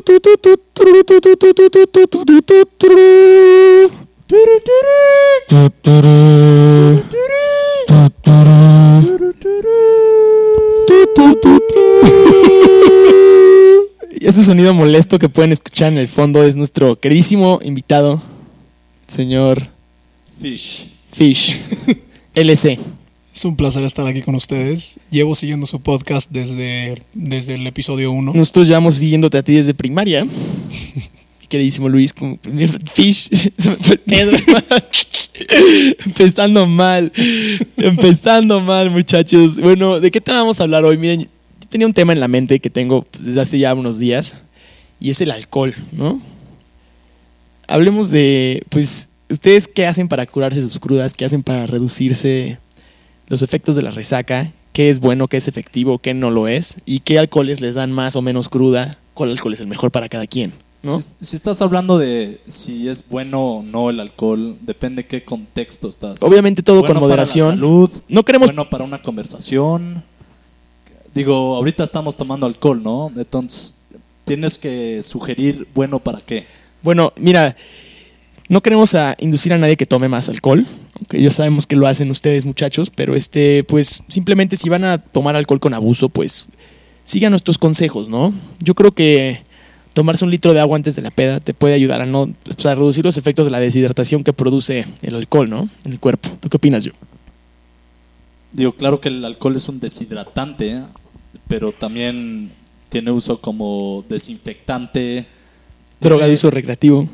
Ese sonido molesto que pueden escuchar en el fondo es nuestro queridísimo invitado, señor Fish. Fish, LC. Es un placer estar aquí con ustedes. Llevo siguiendo su podcast desde, desde el episodio 1. Nosotros llevamos siguiéndote a ti desde primaria. Mi queridísimo Luis, como Fish, se me fue el pedo. empezando mal, empezando mal, muchachos. Bueno, ¿de qué te vamos a hablar hoy? Miren, yo tenía un tema en la mente que tengo pues, desde hace ya unos días y es el alcohol, ¿no? Hablemos de, pues, ¿ustedes qué hacen para curarse sus crudas? ¿Qué hacen para reducirse los efectos de la resaca? ¿Qué es bueno, qué es efectivo, qué no lo es? ¿Y qué alcoholes les dan más o menos cruda? ¿Cuál alcohol es el mejor para cada quien? ¿no? Si, si estás hablando de si es bueno o no el alcohol, depende qué contexto estás. Obviamente todo Bueno con para la moderación. salud, No queremos bueno para una conversación. Digo, ahorita estamos tomando alcohol, ¿no? Entonces, tienes que sugerir bueno para qué. Bueno, mira, no queremos a inducir a nadie que tome más alcohol, aunque ya sabemos que lo hacen ustedes muchachos, pero este, pues simplemente si van a tomar alcohol con abuso, pues sigan nuestros consejos, ¿no? Yo creo que tomarse un litro de agua antes de la peda te puede ayudar a no, pues, a reducir los efectos de la deshidratación que produce el alcohol, ¿no? En el cuerpo. ¿Tú qué opinas, yo? Digo, claro que el alcohol es un deshidratante, ¿eh? pero también tiene uso como desinfectante. Droga de uso recreativo.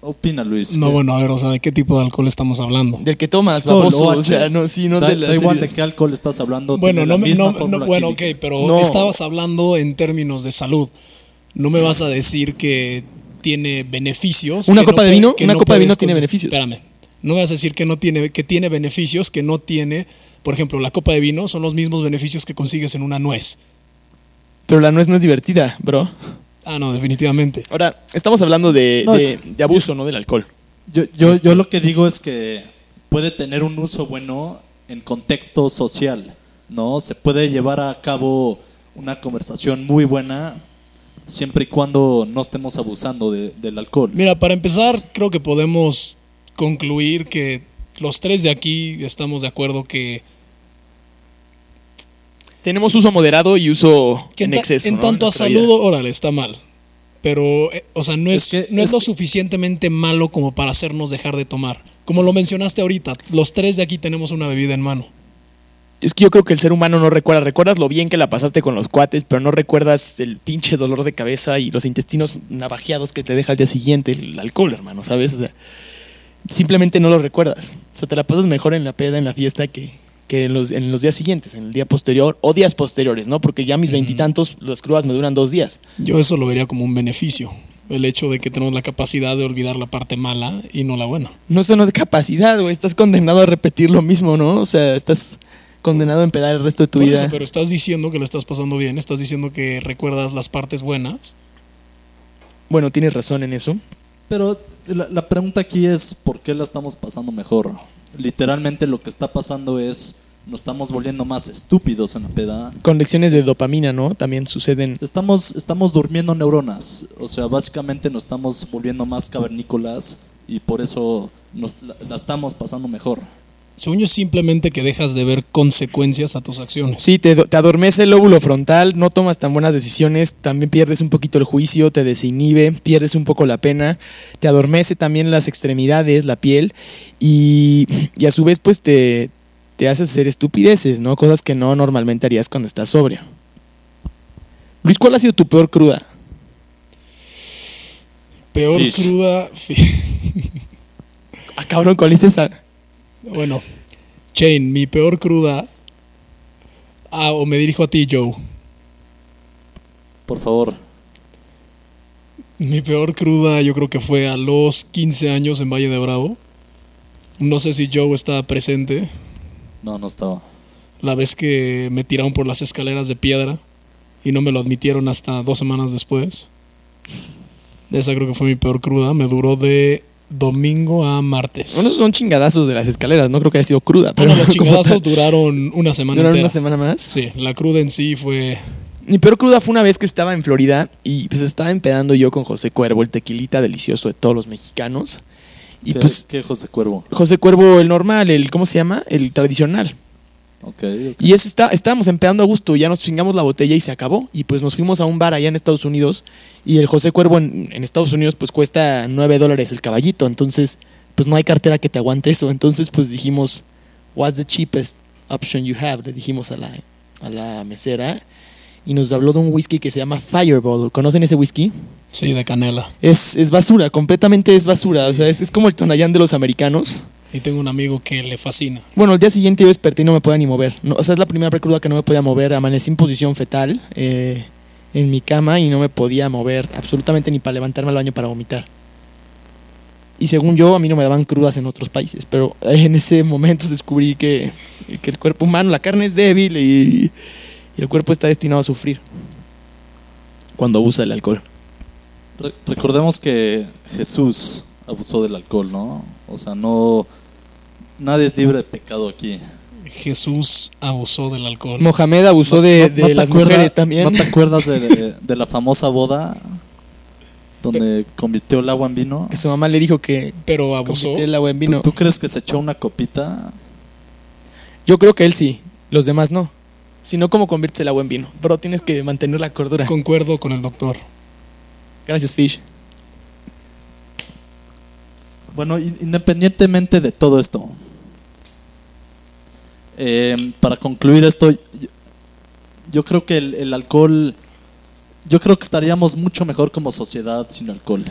Opina, Luis. No, que- bueno, a ver, o sea, ¿de qué tipo de alcohol estamos hablando? Del que tomas, baboso. O sea, no, sí, no da, de la da igual de qué alcohol estás hablando. Bueno, no, me- no, bueno, ok, pero No. estabas hablando en términos de salud. No me vas a decir que tiene beneficios. ¿Una copa de vino? Una copa de vino tiene beneficios. Espérame. No me vas a decir que no tiene, que tiene beneficios que no tiene. Por ejemplo, la copa de vino son los mismos beneficios que consigues en una nuez. Pero la nuez no es divertida, bro. Ah, no, definitivamente. Ahora, estamos hablando de, No, de- de abuso, ¿no? Del alcohol. Yo, yo, yo lo que digo es que puede tener un uso bueno en contexto social, ¿no? Se puede llevar a cabo una conversación muy buena siempre y cuando no estemos abusando de- del alcohol. Mira, para empezar, creo que podemos concluir que los tres de aquí estamos de acuerdo que, Tenemos uso moderado y uso que en ta- exceso. en ¿no? tanto a salud, órale, está mal. Pero, eh, o sea, no es, Es que- no es es lo que- suficientemente malo como para hacernos dejar de tomar. Como lo mencionaste ahorita, los tres de aquí tenemos una bebida en mano. Es que yo creo que el ser humano no recuerda. Recuerdas lo bien que la pasaste con los cuates, pero no recuerdas el pinche dolor de cabeza y los intestinos navajeados que te deja al día siguiente el alcohol, hermano, ¿sabes? O sea, simplemente no lo recuerdas. O sea, te la pasas mejor en la peda, en la fiesta, que, que en, los, en los días siguientes, en el día posterior o días posteriores, ¿no? Porque ya mis veintitantos, las crudas me duran dos días. Yo eso lo vería como un beneficio. El hecho de que tenemos la capacidad de olvidar la parte mala y no la buena. No, eso no es capacidad, güey. Estás condenado a repetir lo mismo, ¿no? O sea, estás condenado a empedar el resto de tu Por vida. eso, pero estás diciendo que la estás pasando bien, estás diciendo que recuerdas las partes buenas. Bueno, tienes razón en eso. Pero la, la pregunta aquí es ¿por qué la estamos pasando mejor? Literalmente lo que está pasando es nos estamos volviendo más estúpidos en la peda. Conexiones de dopamina, ¿no? También suceden. Estamos, estamos durmiendo neuronas, o sea, básicamente nos estamos volviendo más cavernícolas y por eso nos, la, la estamos pasando mejor. Yo, es simplemente que dejas de ver consecuencias a tus acciones. Sí, te, te adormece el lóbulo frontal, no tomas tan buenas decisiones, también pierdes un poquito el juicio, te desinhibe, pierdes un poco la pena, te adormece también las extremidades, la piel y, y a su vez pues te, te hace hacer estupideces, ¿no? Cosas que no normalmente harías cuando estás sobrio. Luis, ¿cuál ha sido tu peor cruda? Peor Fish. cruda. Ah, cabrón, ¿cuál es esa? Bueno, Chain, mi peor cruda. Ah, o me dirijo a ti, Joe. Por favor. Mi peor cruda yo creo que fue a los 15 años en Valle de Bravo. No sé si Joe estaba presente. No, no estaba. La vez que me tiraron por las escaleras de piedra y no me lo admitieron hasta dos semanas después. Esa creo que fue mi peor cruda. Me duró de domingo a martes. Bueno, esos son chingadazos de las escaleras, no creo que haya sido cruda. Pero Bueno, los chingadazos duraron una semana ¿duraron entera. una semana más. Sí, la cruda en sí fue Mi peor cruda fue una vez que estaba en Florida y pues estaba empedando yo con José Cuervo, el tequilita delicioso de todos los mexicanos. Y ¿Qué, pues qué José Cuervo? José Cuervo, el normal, el, ¿cómo se llama? El tradicional. Ok, ok. Y ese está, estábamos empedando a gusto, ya nos chingamos la botella y se acabó. Y pues nos fuimos a un bar allá en Estados Unidos. Y el José Cuervo en, en Estados Unidos pues cuesta 9 dólares el caballito. Entonces, pues no hay cartera que te aguante eso. Entonces, pues dijimos, what's the cheapest option you have? Le dijimos a la, a la mesera. Y nos habló de un whisky que se llama Fireball. ¿Conocen ese whisky? Sí, de canela. Es, es basura, completamente es basura. O sea, es, es como el Tonayán de los americanos. Y tengo un amigo que le fascina. Bueno, el día siguiente yo desperté y no me podía ni mover. No, o sea, es la primera precruda que no me podía mover. Amanecí en posición fetal eh, en mi cama y no me podía mover absolutamente ni para levantarme al baño para vomitar. Y según yo, a mí no me daban crudas en otros países. Pero en ese momento descubrí que, que el cuerpo humano, la carne es débil y, y el cuerpo está destinado a sufrir cuando abusa del alcohol. Re- recordemos que Jesús abusó del alcohol, ¿no? O sea, no. Nadie es libre de pecado aquí. Jesús abusó del alcohol. Mohamed abusó No- de, no- de no te las acuerdas- mujeres también. ¿No te acuerdas de, de- de la famosa boda donde convirtió el agua en vino? Que su mamá le dijo que Pero abusó. el agua en ¿Tú, vino. tú crees que se echó una copita? Yo creo que él sí, los demás no. Si no, ¿cómo conviertes el agua en vino? Bro, tienes que mantener la cordura. Concuerdo con el doctor. Gracias, Fish. Bueno, in- independientemente de todo esto, eh, para concluir esto, yo, creo que el, el alcohol, yo creo que estaríamos mucho mejor como sociedad sin alcohol.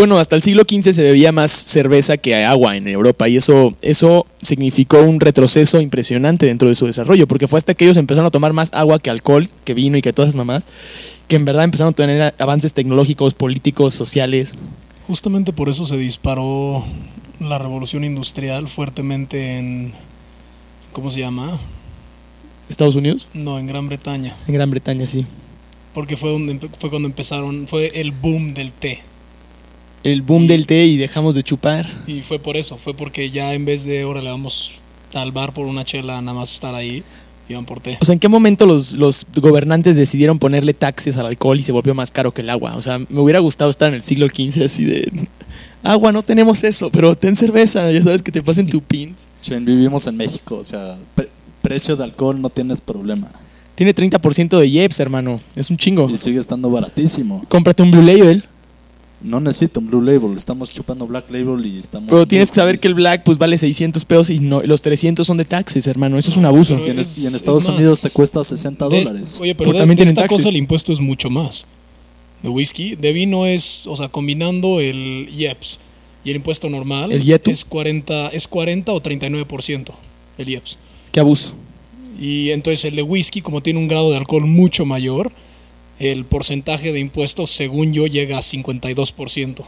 Bueno, hasta el siglo XV se bebía más cerveza que agua en Europa y eso, eso significó un retroceso impresionante dentro de su desarrollo, porque fue hasta que ellos empezaron a tomar más agua que alcohol, que vino y que todas esas mamás, que en verdad empezaron a tener avances tecnológicos, políticos, sociales. Justamente por eso se disparó la revolución industrial fuertemente en. ¿Cómo se llama? Estados Unidos, No, en Gran Bretaña. en Gran Bretaña, sí. Porque fue, donde, fue cuando empezaron. Fue el boom del té. El boom del té y dejamos de chupar. Y fue por eso. Fue porque ya en vez de ahora le vamos al bar por una chela, nada más estar ahí, iban por té. O sea, ¿en qué momento los, los gobernantes decidieron ponerle taxes al alcohol y se volvió más caro que el agua? O sea, me hubiera gustado estar en el siglo XV así de... Agua, no tenemos eso, pero ten cerveza, ya sabes que te pasen tu pin. Chen, vivimos en México, o sea, pre- precio de alcohol no tienes problema. Tiene 30% de IEPS, hermano. Es un chingo. Y sigue estando baratísimo. Cómprate un Blue Label. No necesito un Blue Label, estamos chupando Black Label y estamos... Pero tienes que saber que el. Black pues vale 600 pesos y no, los 300 son de taxes, hermano. Eso es un abuso. Pero Y en, es- y en es Estados más, Unidos te cuesta 60 De es- dólares. oye, pero Porque de, también de esta cosa taxes. el impuesto es mucho más. De whisky, de vino es, o sea, combinando el IEPS y el impuesto normal, ¿El IETU? es 40, es 40 o 39% el IEPS. Qué abuso. Y entonces el de whisky, como tiene un grado de alcohol mucho mayor, el porcentaje de impuestos, según yo, llega a 52%.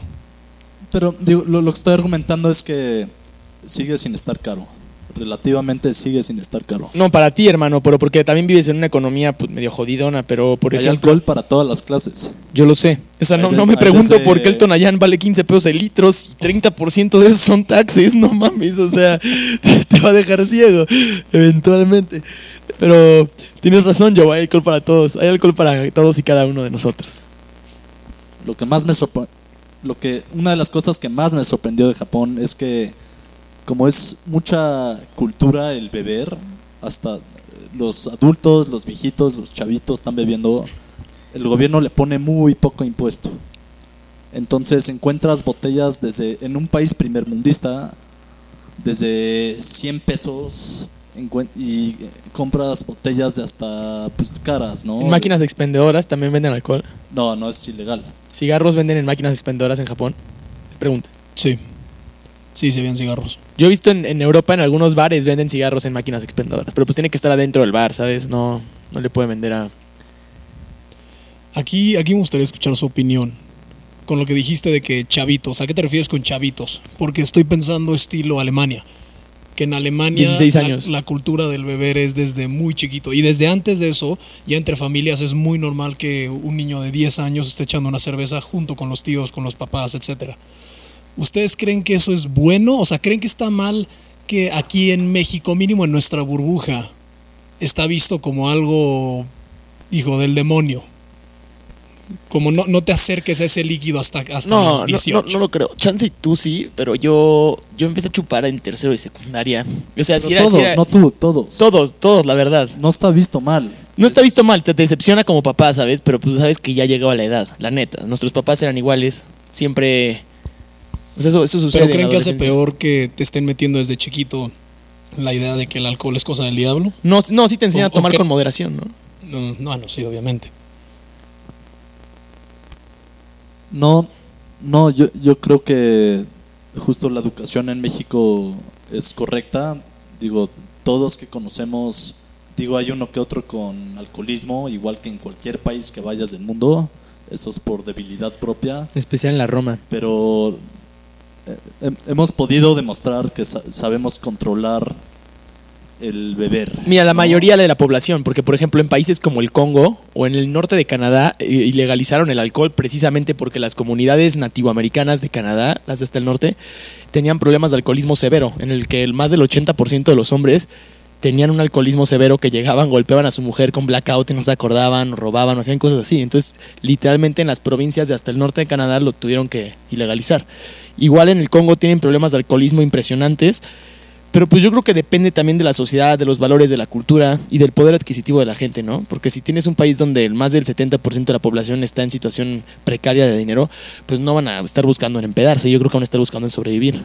Pero digo, lo, lo que estoy argumentando es que sigue sin estar caro. Relativamente sigue sin estar caro. No, para ti, hermano, pero porque también vives en una economía pues, medio jodidona, pero por Hay ejemplo... alcohol para todas las clases. Yo lo sé. O sea, no, Hay de- no me hay pregunto por qué el Tonayán vale 15 pesos el litro y 30% de eso son taxes. No mames, o sea, te, te va a dejar ciego eventualmente. Pero tienes razón, Joe, hay alcohol para todos. Hay alcohol para todos y cada uno de nosotros. Lo que más me sorpre- lo que una de las cosas que más me sorprendió de Japón es que como es mucha cultura el beber, hasta los adultos, los viejitos, los chavitos están bebiendo, el gobierno le pone muy poco impuesto. Entonces encuentras botellas desde en un país primermundista desde 100 pesos y eh, compras botellas de hasta pues caras, ¿no? En máquinas expendedoras también venden alcohol. No, no es ilegal. Cigarros venden en máquinas expendedoras en Japón. Pregunta. Sí. Sí, se veían cigarros. Yo he visto en, en Europa en algunos bares venden cigarros en máquinas expendedoras, pero pues tiene que estar adentro del bar, ¿sabes? No, no le puede vender a... Aquí, aquí me gustaría escuchar su opinión con lo que dijiste de que chavitos. ¿A qué te refieres con chavitos? Porque estoy pensando estilo Alemania. Que en Alemania 16 la-. La, cultura del beber es desde muy chiquito. Y desde antes de eso, ya entre familias es muy normal que un niño de 10 años esté echando una cerveza junto con los tíos, con los papás, etcétera. ¿Ustedes creen que eso es bueno? O sea, ¿creen que está mal que aquí en México, mínimo en nuestra burbuja, está visto como algo hijo del demonio. Como no, no te acerques a ese líquido hasta, hasta No, los no, 18. no, no lo creo. Chance y tú sí, pero yo, yo empecé a chupar en tercero de secundaria. O sea, Pero si era, todos, si era- no tú, todos. todos, todos, la verdad. No está visto mal. No está Es- visto mal, te decepciona como papá, ¿sabes? Pero pues sabes que ya llegó a la edad, la neta. Nuestros papás eran iguales, siempre... Pues eso, eso sucede. Pero en creen que hace peor que te estén metiendo desde chiquito la idea de que el alcohol es cosa del diablo. No, no, sí te enseñan O- a tomar que- con moderación, ¿no? No, no, no, sí, obviamente. No, no, yo, yo creo que justo la educación en México es correcta. Digo, todos que conocemos, digo, hay uno que otro con alcoholismo, igual que en cualquier país que vayas del mundo. Eso es por debilidad propia. En especial en la Roma. pero hemos podido demostrar que sa- sabemos controlar el beber. Mira, la ¿no? mayoría de la población, porque por ejemplo en países como el Congo o en el norte de Canadá eh, ilegalizaron el alcohol precisamente porque las comunidades nativoamericanas de Canadá, las de hasta el norte, tenían problemas de alcoholismo severo, en el que el más del 80% de los hombres tenían un alcoholismo severo que llegaban, golpeaban a su mujer con blackout y no se acordaban, robaban, hacían cosas así. Entonces, literalmente en las provincias de hasta el norte de Canadá lo tuvieron que ilegalizar. Igual en el Congo tienen problemas de alcoholismo impresionantes, pero pues yo creo que depende también de la sociedad, de los valores de la cultura y del poder adquisitivo de la gente, ¿no? Porque si tienes un país donde más del 70% de la población está en situación precaria de dinero, pues no van a estar buscando en empedarse, yo creo que van a estar buscando en sobrevivir.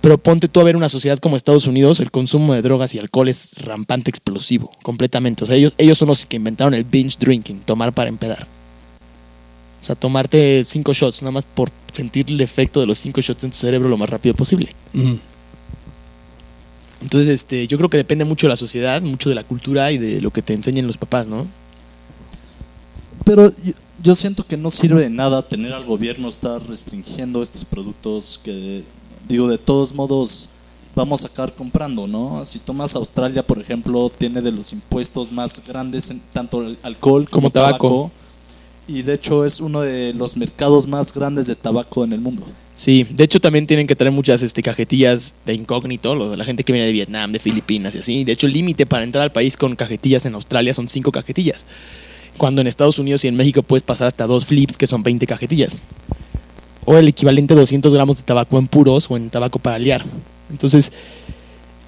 Pero ponte tú a ver una sociedad como Estados Unidos, el consumo de drogas y alcohol es rampante explosivo, completamente. O sea, ellos, ellos son los que inventaron el binge drinking, tomar para empedar. O sea, tomarte cinco shots, nada más por sentir el efecto de los cinco shots en tu cerebro lo más rápido posible. Entonces, este, yo creo que depende mucho de la sociedad, mucho de la cultura y de lo que te enseñen los papás, ¿no? Pero yo, siento que no sirve de nada tener al gobierno estar restringiendo estos productos que, digo, de todos modos vamos a acabar comprando, ¿no? Si tomas Australia, por ejemplo, tiene de los impuestos más grandes en tanto alcohol como, Como tabaco. tabaco. Y de hecho es uno de los mercados más grandes de tabaco en el mundo. Sí, de hecho también tienen que traer muchas este, cajetillas de incógnito, la gente que viene de Vietnam, de Filipinas y así. De hecho, el límite para entrar al país con cajetillas en Australia son cinco cajetillas. Cuando en Estados Unidos y en México puedes pasar hasta dos flips, que son 20 cajetillas. O el equivalente a 200 gramos de tabaco en puros o en tabaco para liar. Entonces,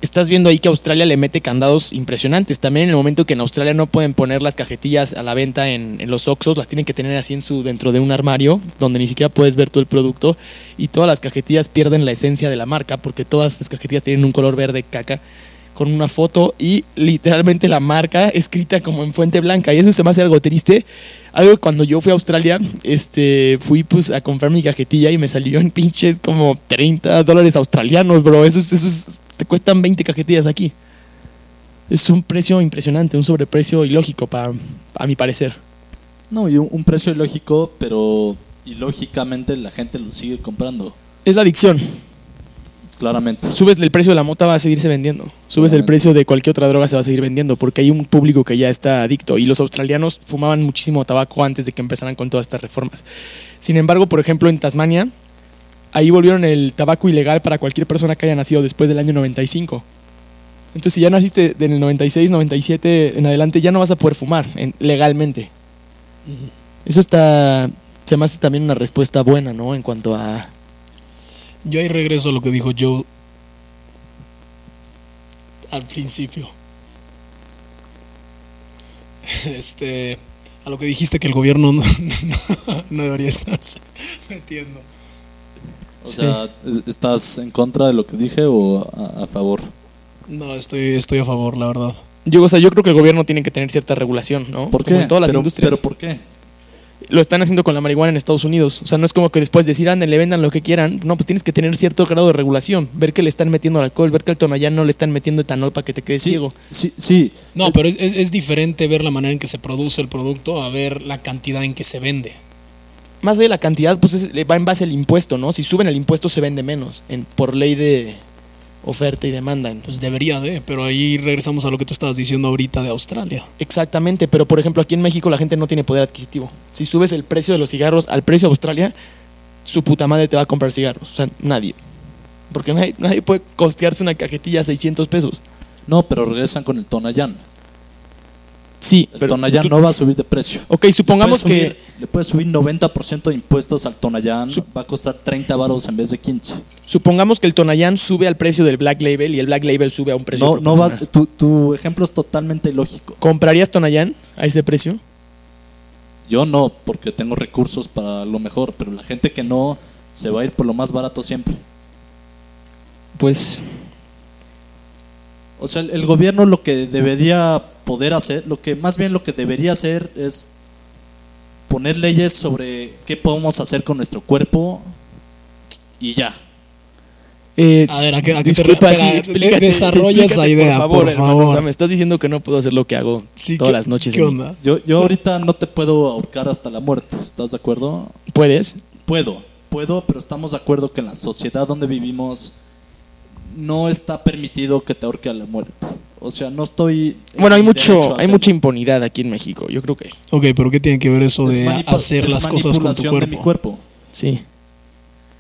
estás viendo ahí que Australia le mete candados impresionantes. También en el momento que en Australia no pueden poner las cajetillas a la venta en, los Oxxos, las tienen que tener así en su, dentro de un armario, donde ni siquiera puedes ver todo el producto. Y todas las cajetillas pierden la esencia de la marca, porque todas las cajetillas tienen un color verde caca, con una foto y literalmente la marca escrita como en fuente blanca. Y eso se me hace algo triste. Algo cuando yo fui a Australia, este, fui pues a comprar mi cajetilla y me salió en pinches como 30 dólares australianos, bro. Eso es, eso es, te cuestan 20 cajetillas aquí. Es un precio impresionante, un sobreprecio ilógico para, a mi parecer. No, y un, un precio ilógico, pero ilógicamente la gente lo sigue comprando, Es la adicción. claramente. Subes el precio de la mota va a seguirse vendiendo. Subes el precio de cualquier otra droga se va a seguir vendiendo porque hay un público que ya está adicto y los australianos fumaban muchísimo tabaco antes de que empezaran con todas estas reformas. Sin embargo, por ejemplo, en Tasmania, ahí volvieron el tabaco ilegal para cualquier persona que haya nacido después del año 95. Entonces, si ya naciste en el 96, 97 en adelante, ya no vas a poder fumar en- legalmente. Eso está, se me hace también una respuesta buena, ¿no? En cuanto a Yo ahí regreso a lo que dijo Joe al principio. Este, a lo que dijiste que el gobierno no, no- no debería estarse metiendo. O sea, ¿estás en contra de lo que dije o a, a favor? No, estoy, estoy a favor, la verdad. Yo, o sea, yo creo que el gobierno tiene que tener cierta regulación, ¿no? ¿Por Como qué? en todas las pero, industrias. pero ¿por qué? Lo están haciendo con la marihuana en Estados Unidos. O sea, no es como que después decir, anden, le vendan lo que quieran. No, pues tienes que tener cierto grado de regulación. Ver que le están metiendo alcohol, ver que al tonallán no le están metiendo etanol para que te quedes Sí, ciego. sí, sí. No, pero es, es- es diferente ver la manera en que se produce el producto a ver la cantidad en que se vende. Más de la cantidad, pues es- va en base al impuesto, ¿no? Si suben el impuesto se vende menos, en, por ley de oferta y demanda. Pues debería de, pero ahí regresamos a lo que tú estabas diciendo ahorita de Australia. Exactamente, pero por ejemplo aquí en México la gente no tiene poder adquisitivo. Si subes el precio de los cigarros al precio de Australia, su puta madre te va a comprar cigarros. O sea, nadie. Porque nadie, nadie puede costearse una cajetilla a 600 pesos. No, pero regresan con el Tonayán. Sí, El pero. Tonayán no va a subir de precio. Ok, Le supongamos puedes que. Le puedes subir 90% de impuestos al Tonayán. Va a costar 30 varos en vez de 15. Supongamos que el Tonayán sube al precio del Black Label y el Black Label sube a un precio. No, no va, tu, tu ejemplo es totalmente ilógico. ¿Comprarías Tonayán a ese precio? Yo no, porque tengo recursos para lo mejor, pero la gente que no se va a ir por lo más barato siempre. Pues. O sea, el, el gobierno lo que debería poder hacer, lo que más bien lo que debería hacer es poner leyes sobre qué podemos hacer con nuestro cuerpo y ya. eh, A ver, ¿a qué, a qué disculpa, sí, explícate, desarrolla esa idea, por favor. por hermano. favor. O sea, me estás diciendo que no puedo hacer lo que hago Sí, todas ¿qué- las noches. ¿Qué onda? Yo, yo ahorita no te puedo ahorcar hasta la muerte, ¿estás de acuerdo? ¿Puedes? Puedo, puedo, pero estamos de acuerdo que en la sociedad donde vivimos no está permitido que te ahorque a la muerte. O sea, no estoy... en Bueno, hay mucho, hay mucha impunidad aquí en México. Yo creo que Ok, pero ¿qué tiene que ver eso Es de hacer es las cosas con tu manipulación de mi cuerpo? cuerpo. sí.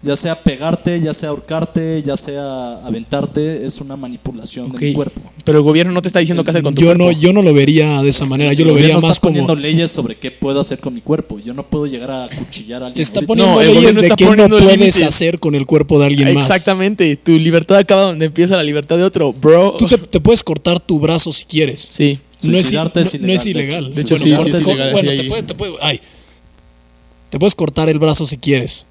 Ya sea pegarte, ya sea ahorcarte, ya sea aventarte, es una manipulación Ok. de mi cuerpo. Pero el gobierno no te está diciendo qué hacer con tu Yo cuerpo. no, yo no lo vería de esa manera, yo El lo vería más está como... poniendo leyes sobre qué puedo hacer con mi cuerpo. Yo no puedo llegar a cuchillar a alguien. Te está ahorita. poniendo No, el leyes gobierno de está qué no puedes límites. hacer con el cuerpo de alguien más. Exactamente. Tu libertad acaba donde empieza la libertad de otro, bro. Tú te, te puedes cortar tu brazo si quieres. Sí. No es, es no- no es ilegal, de hecho, Bueno, sí, sí cortes- es ilegal, bueno, te puede- te puede- ay. Te puedes cortar el brazo si quieres.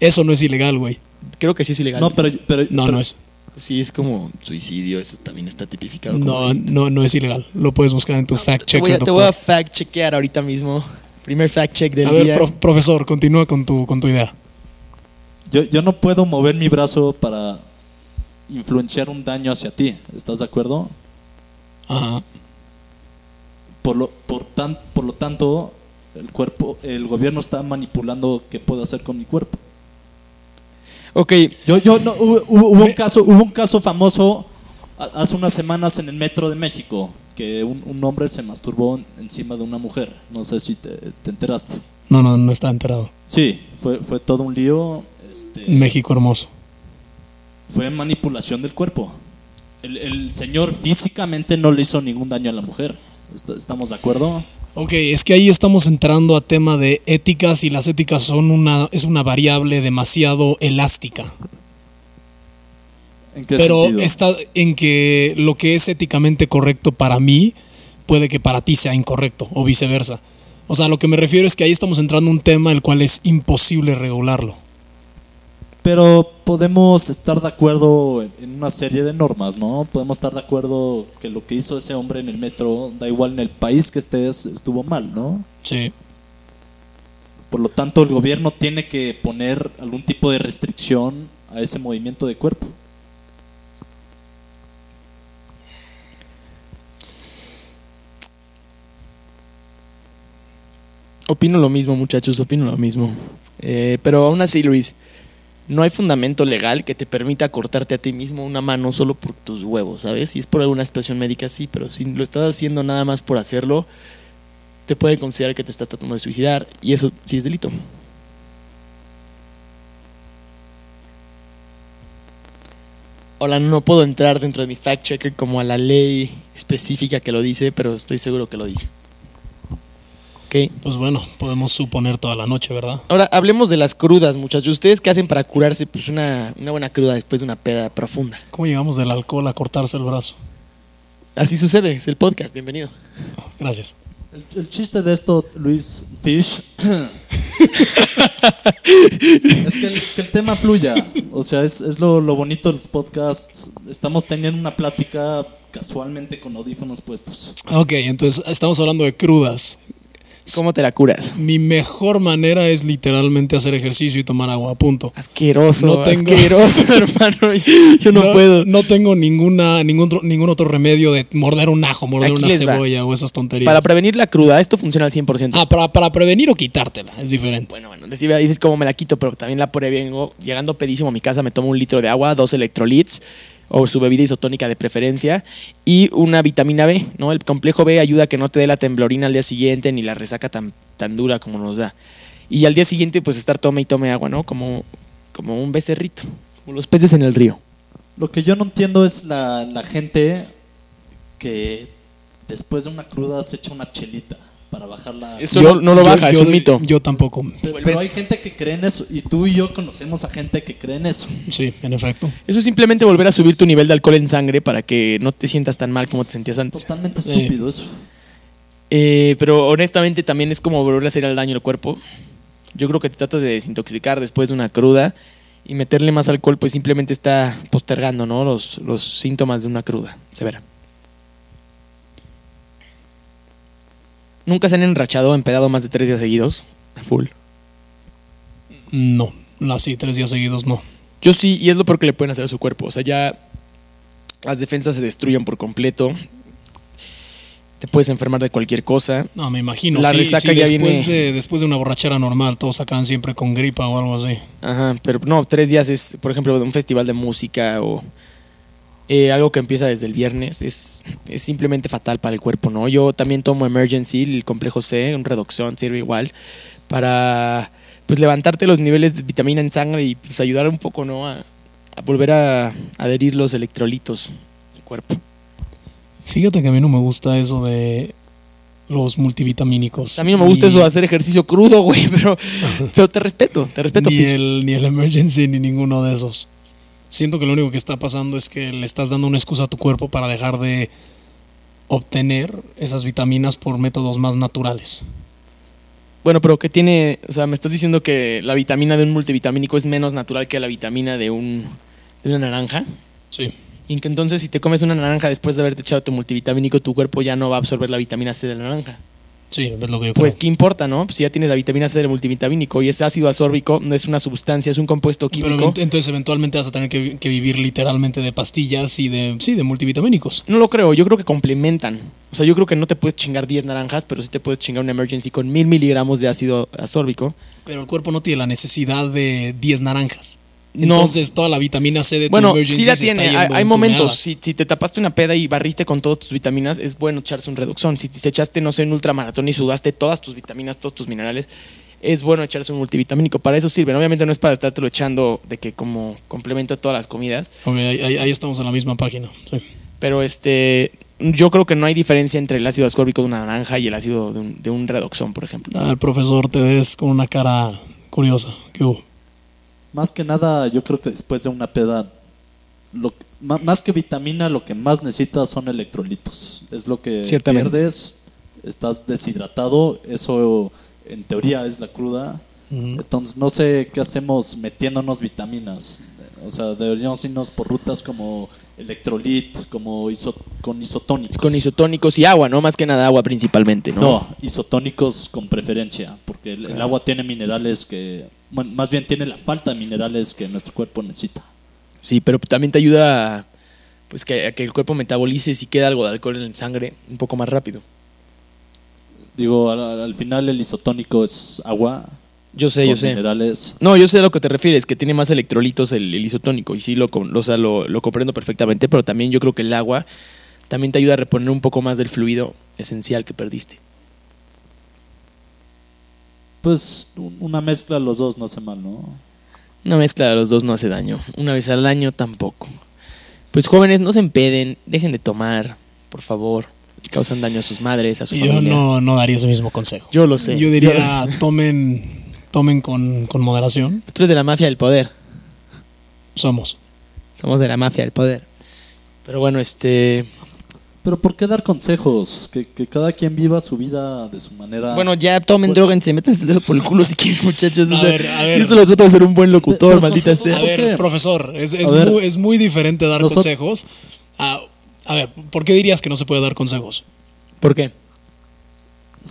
Eso no es ilegal, güey. Creo que sí es ilegal. No, pero, pero, No, pero- no es. Sí, es como suicidio. Eso también está tipificado. como No, no, no es ilegal. Lo puedes buscar en tu fact Te voy, checker, a, te voy a fact chequear ahorita mismo. Primer fact check del A ver, día. prof- profesor, continúa con tu, con tu idea. yo, yo no puedo mover mi brazo para influenciar un daño hacia ti. ¿Estás de acuerdo? Ajá. Por lo, por tan, por lo tanto, el cuerpo, el gobierno está manipulando qué puedo hacer con mi cuerpo. Ok, Yo, yo no, hubo, hubo- un caso, hubo un caso famoso hace unas semanas en el metro de México que un, un hombre se masturbó encima de una mujer. No sé si te, te enteraste. No, no, no está enterado. Sí, fue, fue todo un lío. Este, México hermoso. fue manipulación del cuerpo. El, el señor físicamente no le hizo ningún daño a la mujer. Est- ¿Estamos de acuerdo? Ok, es que ahí estamos entrando a tema de éticas y las éticas son una, es una variable demasiado elástica. ¿En qué Pero sentido? está en que lo que es éticamente correcto para mí puede que para ti sea incorrecto o viceversa. O sea, lo que me refiero es que ahí estamos entrando a un tema el cual es imposible regularlo. Pero podemos estar de acuerdo en- una serie de normas, ¿no? Podemos estar de acuerdo que lo que hizo ese hombre en el metro, da igual en el país que estés, estuvo mal, ¿no? Sí. Por lo tanto, el gobierno tiene que poner algún tipo de restricción a ese movimiento de cuerpo. opino lo mismo, muchachos, opino lo mismo. Eh, pero aún así, Luis, no hay fundamento legal que te permita cortarte a ti mismo una mano solo por tus huevos, ¿sabes? Si es por alguna situación médica, sí, pero si lo estás haciendo nada más por hacerlo, te puede considerar que te estás tratando de suicidar y eso sí es delito. Hola, no puedo entrar dentro de mi fact checker como a la ley específica que lo dice, pero estoy seguro que lo dice. Ok. Pues bueno, podemos suponer toda la noche, ¿verdad? Ahora hablemos de las crudas, muchachos. ¿Ustedes qué hacen para curarse? Pues una, una buena cruda después de una peda profunda. ¿Cómo llegamos del alcohol a cortarse el brazo? Así sucede, es el podcast, bienvenido. Gracias. El, el chiste de esto, Luis Fish, es que el, que el tema fluya. O sea, es, es lo, lo bonito de los podcasts. Estamos teniendo una plática casualmente con audífonos puestos. Ok, entonces estamos hablando de crudas. ¿Cómo te la curas? Mi mejor manera es literalmente hacer ejercicio y tomar agua, punto. Asqueroso, No tengo- asqueroso, hermano. Yo no, puedo. No tengo ninguna, ningún, otro, ningún otro remedio de morder un ajo, morder Aquí una va. cebolla o esas tonterías. Para prevenir la cruda, esto funciona al 100%. ah, para, para prevenir o quitártela, es diferente. Bueno, bueno, dices cómo me la quito, pero también la prevengo. Llegando pedísimo a mi casa, me tomo un litro de agua, dos electrolits o su bebida isotónica de preferencia y una vitamina B, ¿no? El complejo B ayuda a que no te dé la temblorina al día siguiente ni la resaca tan, tan dura como nos da. Y al día siguiente, pues estar tome y tome agua, ¿no? Como, como un becerrito, como los peces en el río. Lo que yo no entiendo es la, la gente que después de una cruda se echa una chelita para bajar la... Eso no, no lo yo- baja, es yo un de- mito. Yo tampoco. Pero, pero hay gente que cree en eso y tú y yo conocemos a gente que cree en eso. Sí, en efecto. Eso es simplemente volver a subir tu nivel de alcohol en sangre para que no te sientas tan mal como te sentías Es antes. totalmente Sí. estúpido eso. Eh, pero honestamente también es como volver a hacer el daño al cuerpo. Yo creo que te tratas de desintoxicar después de una cruda y meterle más alcohol pues simplemente está postergando ¿no? los, los síntomas de una cruda severa. ¿Nunca se han enrachado o empedado más de tres días seguidos? A Full. No, así tres días seguidos no. Yo sí, y es lo peor que le pueden hacer a su cuerpo. O sea, ya las defensas se destruyen por completo. Te puedes enfermar de cualquier cosa. No, me imagino. La sí, resaca sí, ya después viene- De, después de una borrachera normal, todos acaban siempre con gripa o algo así. Ajá, pero no, tres días es, por ejemplo, de un festival de música o eh, algo que empieza desde el viernes. Es, es simplemente fatal para el cuerpo, ¿no? Yo también tomo Emergency, el complejo C, un redoxón, sirve igual para pues levantarte los niveles de vitamina en sangre y pues ayudar un poco, ¿no? A, a volver a adherir los electrolitos al cuerpo. Fíjate que a mí no me gusta eso de los multivitamínicos. A mí no me gusta Ni- eso de hacer ejercicio crudo, güey, pero, pero te respeto, te respeto. Ni el, ni el emergency ni ninguno de esos. Siento que lo único que está pasando es que le estás dando una excusa a tu cuerpo para dejar de obtener esas vitaminas por métodos más naturales. Bueno, pero que tiene, o sea, me estás diciendo que la vitamina de un multivitamínico es menos natural que la vitamina de un de una naranja. Sí. Y que entonces si te comes una naranja después de haberte echado tu multivitamínico, tu cuerpo ya no va a absorber la vitamina C de la naranja. Sí, es lo que yo Pues creo. qué importa, ¿no? Pues si ya tienes la vitamina C del multivitamínico y ese ácido asórbico no es una sustancia, es un compuesto Pero químico. ent- entonces eventualmente vas a tener que, que vivir literalmente de pastillas y de, sí, de multivitamínicos. No lo creo, yo creo que complementan. O sea, yo creo que no te puedes chingar 10 naranjas, pero sí te puedes chingar un emergency con mil miligramos de ácido asórbico. Pero el cuerpo no tiene la necesidad de 10 naranjas. No. Entonces toda la vitamina C de tu Bueno, emergency sí la se está tiene. Hay, yendo hay en momentos. Si, si te tapaste una peda y barriste con todas tus vitaminas, es bueno echarse un reducción. Si te echaste, no sé, un ultramaratón y sudaste todas tus vitaminas, todos tus minerales, es bueno echarse un multivitamínico. Para eso sirven. Obviamente no es para estártelo echando de que como complemento a todas las comidas. Ok, ahí, ahí- ahí estamos en la misma página. sí. Pero este, yo creo que no hay diferencia entre el ácido ascórbico de una naranja y el ácido de un, de un redoxón, por ejemplo. Ah, el profesor te ves con una cara curiosa. ¿Qué hubo? Más que nada, yo creo que después de una peda, lo, más que vitamina, lo que más necesitas son electrolitos. Es lo que pierdes, estás deshidratado, eso en teoría es la cruda. Entonces, no sé qué hacemos metiéndonos vitaminas. O sea, deberíamos irnos por rutas como electrolit, como iso- con isotónicos. Con isotónicos y agua, ¿no? Más que nada agua principalmente, ¿no? No, isotónicos con preferencia, porque el, el agua tiene minerales que, bueno, más bien tiene la falta de minerales que nuestro cuerpo necesita. Sí, pero también te ayuda a, pues que, a que el cuerpo metabolice si queda algo de alcohol en sangre un poco más rápido. Digo, al, al final el isotónico es agua Yo sé, con yo sé. minerales. No, yo sé a lo que te refieres, que tiene más electrolitos el, el isotónico y sí lo, o sea, lo, lo comprendo perfectamente, pero también yo creo que el agua también te ayuda a reponer un poco más del fluido esencial que perdiste. Pues un- una mezcla de los dos no hace mal, ¿no? Una mezcla de los dos no hace daño, una vez al año tampoco. Pues jóvenes, no se empeden, dejen de tomar, por favor. Causan daño a sus madres, a su Yo familia. no, no daría ese mismo consejo. Yo lo sé. Yo diría, tomen, tomen con, con moderación. Tú eres de la mafia del poder. Somos. Somos de la mafia del poder. Pero bueno, este. Pero ¿por qué dar consejos? Que, que cada quien viva su vida de su manera. Bueno, ya tomen droga, se meten el dedo por el culo si quieren, muchachos. O A sea, ver, a ver. Yo solo trato de ser un buen locutor, Pero maldita sea. A ¿por ver, profesor, es, es ver. muy, es muy diferente dar Nosot- consejos. A, a ver, ¿por qué dirías que no se puede dar consejos? ¿Por qué?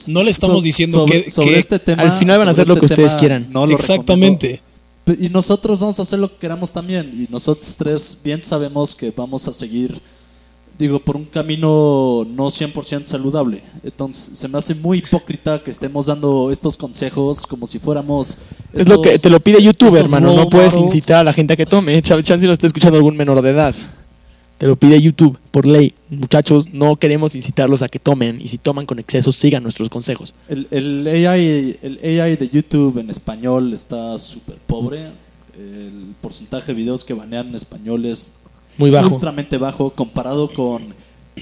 No le estamos diciendo sobre, que- sobre que este tema. al final van a hacer lo que este ustedes tema, quieran. no lo Exactamente. recomiendo. Y nosotros vamos a hacer lo que queramos también. Y nosotros tres bien sabemos que vamos a seguir, digo, por un camino no 100% saludable. Entonces se me hace muy hipócrita que estemos dando estos consejos como si fuéramos... Es lo que te lo pide YouTube, hermano. No puedes incitar a la gente a que tome. Ch- Chance lo está escuchando algún menor de edad. Te lo pide YouTube, por ley. Muchachos, no queremos incitarlos a que tomen. Y si toman con exceso, sigan nuestros consejos. El, el AI, el AI de YouTube en español está súper pobre. El porcentaje de videos que banean en español es Muy bajo. ultramente bajo comparado con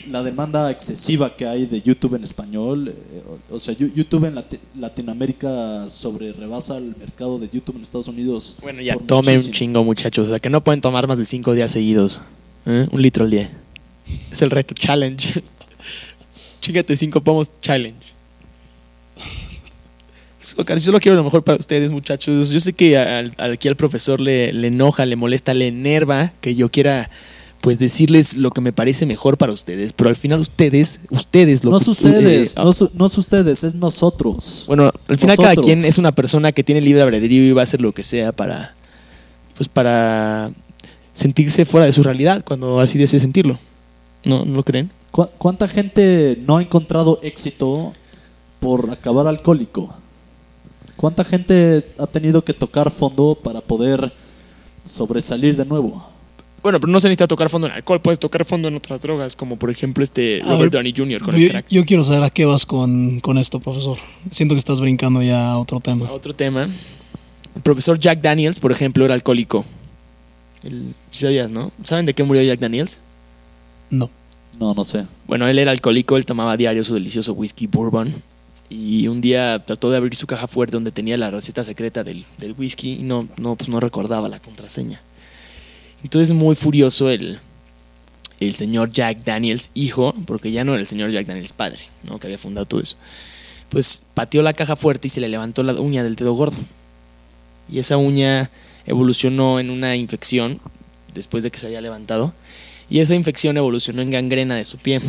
la demanda excesiva que hay de YouTube en español. eh, o, sea, YouTube en Lati- Latinoamérica sobre rebasa el mercado de YouTube en Estados Unidos. Bueno, ya tomen un chingo, muchachos. O sea, que no pueden tomar más de cinco días seguidos. ¿eh? Un litro al día. Es el reto, challenge. Chíngate cinco pomos, challenge. Yo solo quiero lo mejor para ustedes, muchachos. Yo sé que al- al- aquí al profesor le, le enoja, le molesta, le enerva que yo quiera pues decirles lo que me parece mejor para ustedes, pero al final ustedes, ustedes lo No es que- ustedes, eh, no, es, no es ustedes, es nosotros. bueno, al final cada quien es una persona que tiene libre albedrío y va a hacer lo que sea para pues para sentirse fuera de su realidad cuando así desee sentirlo. ¿No, ¿No lo creen? ¿Cu- ¿Cuánta gente no ha encontrado éxito por acabar alcohólico? ¿Cuánta gente ha tenido que tocar fondo para poder sobresalir de nuevo? Bueno, pero no se necesita tocar fondo en alcohol, puedes tocar fondo en otras drogas, como por ejemplo este A Robert ver, Downey Jr. con el Yo, crack. yo quiero saber a qué vas con, con esto, profesor. Siento que estás brincando ya a otro tema. Otro tema. El profesor Jack Daniels, por ejemplo, era alcohólico. El, ¿sí sabías, ¿no? ¿Saben de qué murió Jack Daniels? No. No, no sé. Bueno, él era alcohólico, él tomaba a diario su delicioso whisky bourbon. Y un día trató de abrir su caja fuerte donde tenía la receta secreta del, del whisky y no, no, pues no recordaba la contraseña. Entonces, muy furioso el, el señor Jack Daniels, hijo, porque ya no era el señor Jack Daniels padre, ¿no? que había fundado todo eso. Pues pateó la caja fuerte y se le levantó la uña del dedo gordo. Y esa uña evolucionó en una infección después de que se había levantado. Y esa infección evolucionó en gangrena de su pie.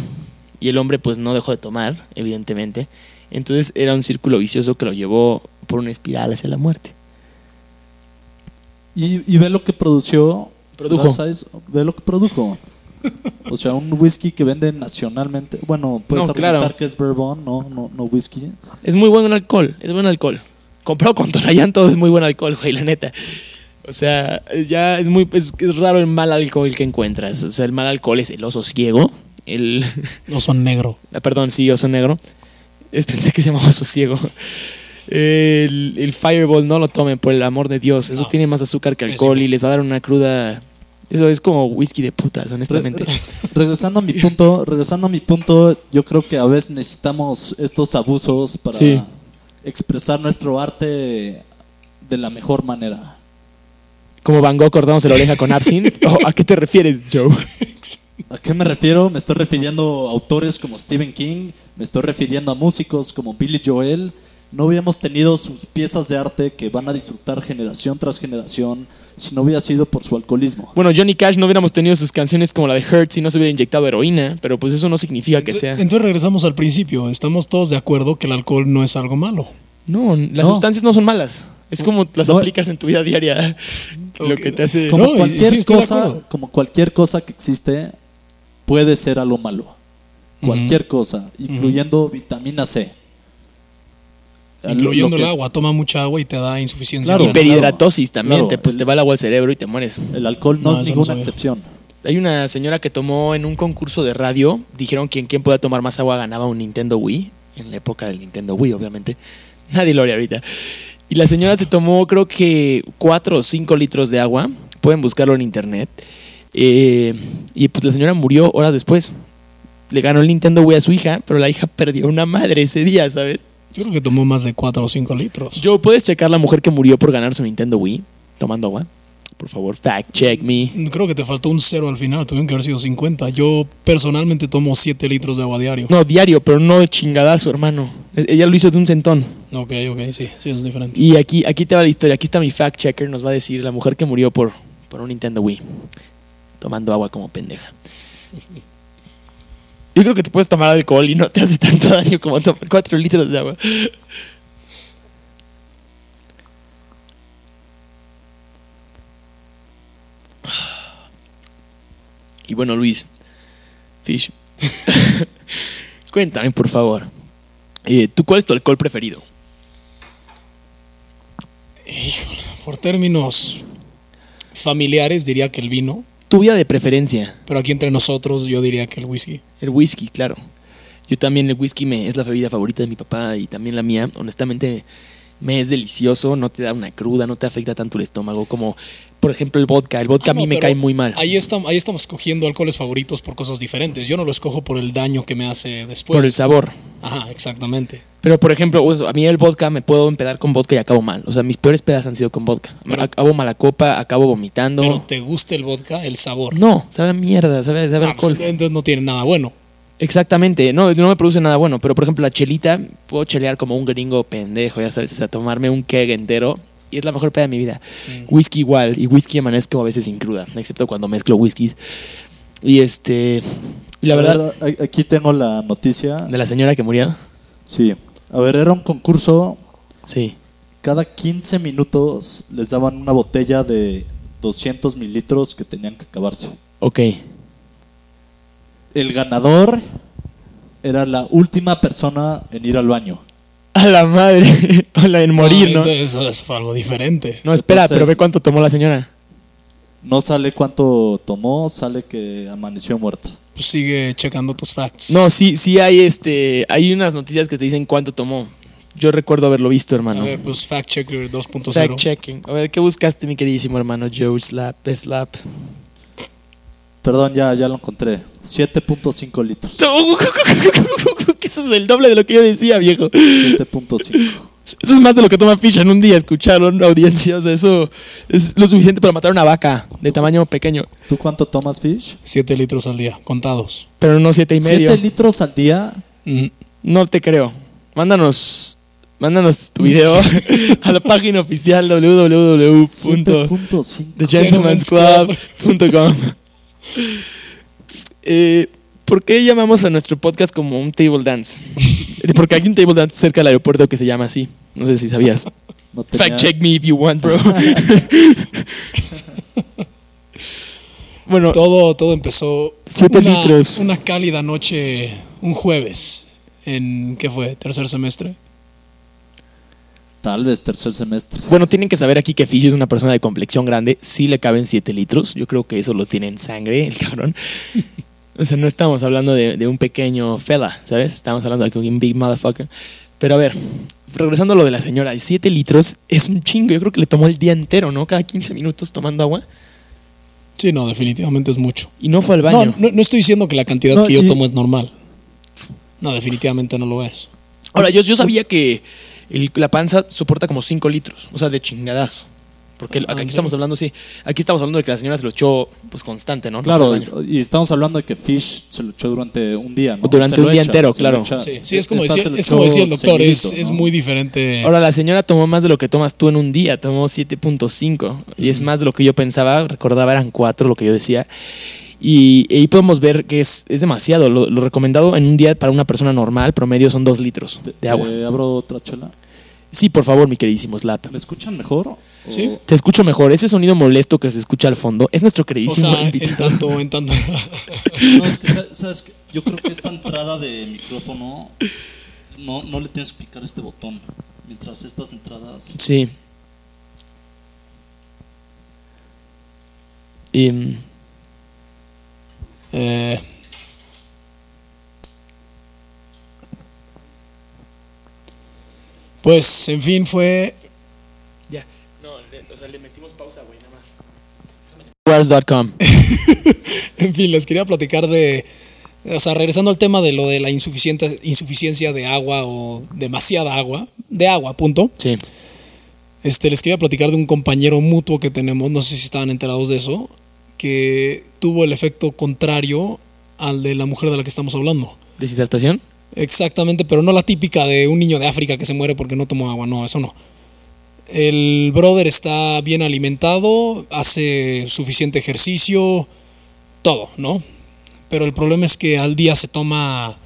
Y el hombre pues no dejó de tomar, evidentemente. Entonces era un círculo vicioso que lo llevó por una espiral hacia la muerte. Y, y ve lo que produció. Produjo. eso, ve lo que produjo. O sea, un whisky que venden nacionalmente. Bueno, puedes No, argumentar claro. que es bourbon, no, no, no whisky. Es muy buen alcohol, es buen alcohol. Comprado con Tonayán todo es muy buen alcohol, güey, la neta. O sea, ya es muy es, es raro el mal alcohol que encuentras. O sea, el mal alcohol es el oso ciego, el No son negro. Ah, perdón, sí, oso negro. Pensé que se llamaba oso ciego. El, el Fireball no lo tomen, por el amor de Dios. Eso No. tiene más azúcar que alcohol y les va a dar una cruda. Eso es como whisky de putas, honestamente. Re- regresando a mi punto, regresando a mi punto, yo creo que a veces necesitamos estos abusos para Sí. expresar nuestro arte de la mejor manera. Como Van Gogh cortándose la oreja con absinthe. ¿O ¿A qué te refieres, Joe? ¿A qué me refiero? Me estoy refiriendo a autores como Stephen King, me estoy refiriendo a músicos como Billy Joel. No hubiéramos tenido sus piezas de arte que van a disfrutar generación tras generación si no hubiera sido por su alcoholismo. Bueno, Johnny Cash no hubiéramos tenido sus canciones como la de Hurt si no se hubiera inyectado heroína, pero pues eso no significa que sea. Entonces regresamos al principio. Estamos todos de acuerdo que el alcohol no es algo malo. No, las No. sustancias no son malas. Es como las No. aplicas en tu vida diaria. Lo Ok. que te hace. Como No, cualquier sí, cosa, como cualquier cosa que existe, puede ser algo malo. Cualquier cosa, incluyendo vitamina C. Incluyendo el agua. Toma mucha agua y te da insuficiencia. Claro. Hiperhidratosis también, Claro, te, pues el- te va el agua al cerebro y te mueres. El alcohol no, No, es no ninguna excepción. Hay una señora que tomó en un concurso de radio, dijeron que quien pueda tomar más agua ganaba un Nintendo Wii, en la época del Nintendo Wii, obviamente. Nadie lo haría ahorita. Y la señora se tomó creo que 4 o 5 litros de agua, pueden buscarlo en internet. Eh, y pues la señora murió horas después. Le ganó el Nintendo Wii a su hija, pero la hija perdió una madre ese día, ¿sabes? Yo creo que tomó más de 4 o 5 litros. Joe, ¿puedes checar la mujer que murió por ganar su Nintendo Wii tomando agua? Por favor, fact check me. Creo que te faltó un cero al final. Tuvieron que haber sido 50. Yo personalmente tomo 7 litros de agua diario. No, diario, pero no de chingadazo, hermano. E- Ella lo hizo de un centón. Ok, ok, sí. Sí, es diferente. Y aquí, aquí te va la historia. Aquí está mi fact checker. Nos va a decir la mujer que murió por, por un Nintendo Wii. Tomando agua como pendeja. Yo creo que te puedes tomar alcohol y no te hace tanto daño como tomar 4 litros de agua. Y bueno, Luis, Fish, cuéntame por favor. eh, ¿Tú cuál es tu alcohol preferido? Por términos familiares diría que el vino. Tu vida de preferencia. Pero aquí entre nosotros yo diría que el whisky. El whisky, claro. Yo también el whisky me, es la bebida favorita de mi papá y también la mía. Honestamente, me es delicioso, no te da una cruda, no te afecta tanto el estómago como, por ejemplo, el vodka. El vodka Ah, a mí no, me cae muy mal. Ahí, estamos, ahí estamos escogiendo alcoholes favoritos por cosas diferentes. Yo no lo escojo por el daño que me hace después. por el sabor. Ajá, exactamente. Pero, por ejemplo, pues, a mí el vodka me puedo empedar con vodka y acabo mal. O sea, mis peores pedas han sido con vodka. Pero- acabo mala copa, acabo vomitando. Pero ¿te gusta el vodka? El sabor. no, sabe a mierda, sabe, sabe Ah, pues, alcohol. entonces no tiene nada bueno. Exactamente, no, no me produce nada bueno. Pero, por ejemplo, la chelita, puedo chelear como un gringo pendejo, ya sabes, o sea, tomarme un keg entero. Y es la mejor peda de mi vida. Mm. Whisky igual, y whisky amanezco a veces sin cruda, excepto cuando mezclo whiskies. Y este. La A verdad, ver, aquí tengo la noticia. de la señora que murió. Sí. A ver, era un concurso. Sí. Cada 15 minutos les daban una botella de 200 mililitros que tenían que acabarse. Ok. El ganador era la última persona en ir al baño. A la madre. Hola, en morir, ¿no? entonces Eso, eso fue algo diferente. No, espera, Entonces- pero ve cuánto tomó la señora. No sale cuánto tomó, sale que amaneció muerta. Pues sigue checando tus facts. No, sí, sí hay este. Hay unas noticias que te dicen cuánto tomó. Yo recuerdo haberlo visto, A hermano. ver, pues fact checker 2.0. Fact checking. A ver, ¿qué buscaste, mi queridísimo hermano Joe Slap? Slap. Perdón, ya, ya lo encontré. 7.5 litros. Eso es el doble de lo que yo decía, viejo. 7.5. Eso es más de lo que toma Fish en un día, escucharon, audiencia. O sea, eso es lo suficiente para matar una vaca de tamaño pequeño. ¿Tú cuánto tomas, Fish? 7 litros al día, contados. Pero no siete y medio. 7 litros al día. Mm. No te creo. Mándanos, mándanos tu video a la página oficial 7.5. www.thegentleman'sclub.com. Eh, ¿Por qué llamamos a nuestro podcast como un table dance? Porque hay un table dance cerca del aeropuerto que se llama así. No sé si sabías. No tenía- Fact check me if you want, bro. bueno, Todo, todo empezó. Siete una, litros. Una cálida noche, un jueves, en. ¿Qué fue? ¿Tercer semestre? Tal vez tercer semestre. bueno, tienen que saber aquí que Fish es una persona de complexión grande. Sí le caben 7 litros. Yo creo que eso lo tiene en sangre, el cabrón. O sea, no estamos hablando de, de un pequeño fella, ¿sabes? Estamos hablando de un big motherfucker. Pero a ver, regresando a lo de la señora, 7 litros es un chingo. Yo creo que le tomó el día entero, ¿no? Cada 15 minutos tomando agua. Sí, no, definitivamente es mucho. Y no fue al No, baño. no, no estoy diciendo que la cantidad No, que yo y- tomo es normal. No, definitivamente no lo es. Ahora, yo, yo sabía que el- la panza soporta como 5 litros, o sea, de chingadazo. Porque Ah, aquí ¿en estamos hablando, sí, aquí estamos hablando de que la señora se lo echó pues constante, ¿no? Claro, y estamos hablando de que Fish se lo echó durante un día, ¿no? Durante Se un día echa, entero, claro. echa. Sí, sí, es como, decía, es como decía el doctor, es, seguidito, es ¿no? muy diferente. Ahora, la señora tomó más de lo que tomas tú en un día, tomó 7.5 y es más de lo que yo pensaba, recordaba eran 4 lo que yo decía. Y ahí podemos ver que es, es demasiado. Lo, lo recomendado en un día para una persona normal, promedio, son 2 litros de agua. te abro otra chela. Sí, por favor, mi queridísimo Slap. ¿Me escuchan mejor? O- Sí. Te escucho mejor. Ese sonido molesto que se escucha al fondo es nuestro o queridísimo sea, en invitado. tanto, en tanto. No, es que, sa- ¿sabes qué? Yo creo que esta entrada de micrófono no, no le tienes que picar este botón. Mientras estas entradas. Sí. Y, mm, eh, pues, en fin, fue ya. No, o sea, le metimos pausa, güey, nada más. Wars.com. En fin, les quería platicar de. O sea, regresando al tema de lo de la insuficiente, insuficiencia de agua o demasiada agua. De agua, punto. Sí. Este, les quería platicar de un compañero mutuo que tenemos, no sé si estaban enterados de eso, que tuvo el efecto contrario al de la mujer de la que estamos hablando. ¿Deshidratación? Exactamente, pero no la típica de un niño de África que se muere porque no tomó agua, no, eso no. El brother está bien alimentado, hace suficiente ejercicio, todo, ¿no? Pero el problema es que al día se toma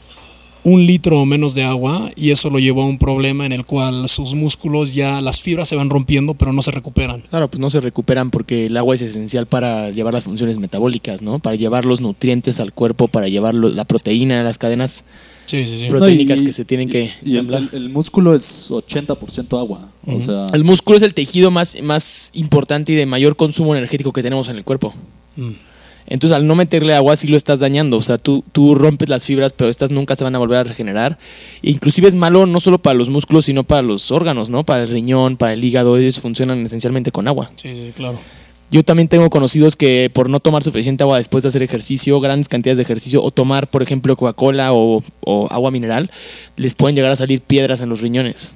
un litro o menos de agua y eso lo llevó a un problema en el cual sus músculos ya, las fibras se van rompiendo pero no se recuperan. Claro, pues no se recuperan porque el agua es esencial para llevar las funciones metabólicas, ¿no? Para llevar los nutrientes al cuerpo, para llevar lo- la proteína, las cadenas Sí, sí, sí. Pro- proteínicas que se tienen que Y el- el músculo es 80% agua. O sea, El músculo es el tejido más, más importante y de mayor consumo energético que tenemos en el cuerpo. Mm. Entonces, al no meterle agua, sí lo estás dañando. O sea, tú, tú rompes las fibras, pero estas nunca se van a volver a regenerar. Inclusive es malo no solo para los músculos, sino para los órganos, ¿no? Para el riñón, para el hígado. Ellos funcionan esencialmente con agua. Sí, sí, claro. Yo también tengo conocidos que por no tomar suficiente agua después de hacer ejercicio, grandes cantidades de ejercicio, o tomar, por ejemplo, Coca-Cola o, o agua mineral, les pueden llegar a salir piedras en los riñones.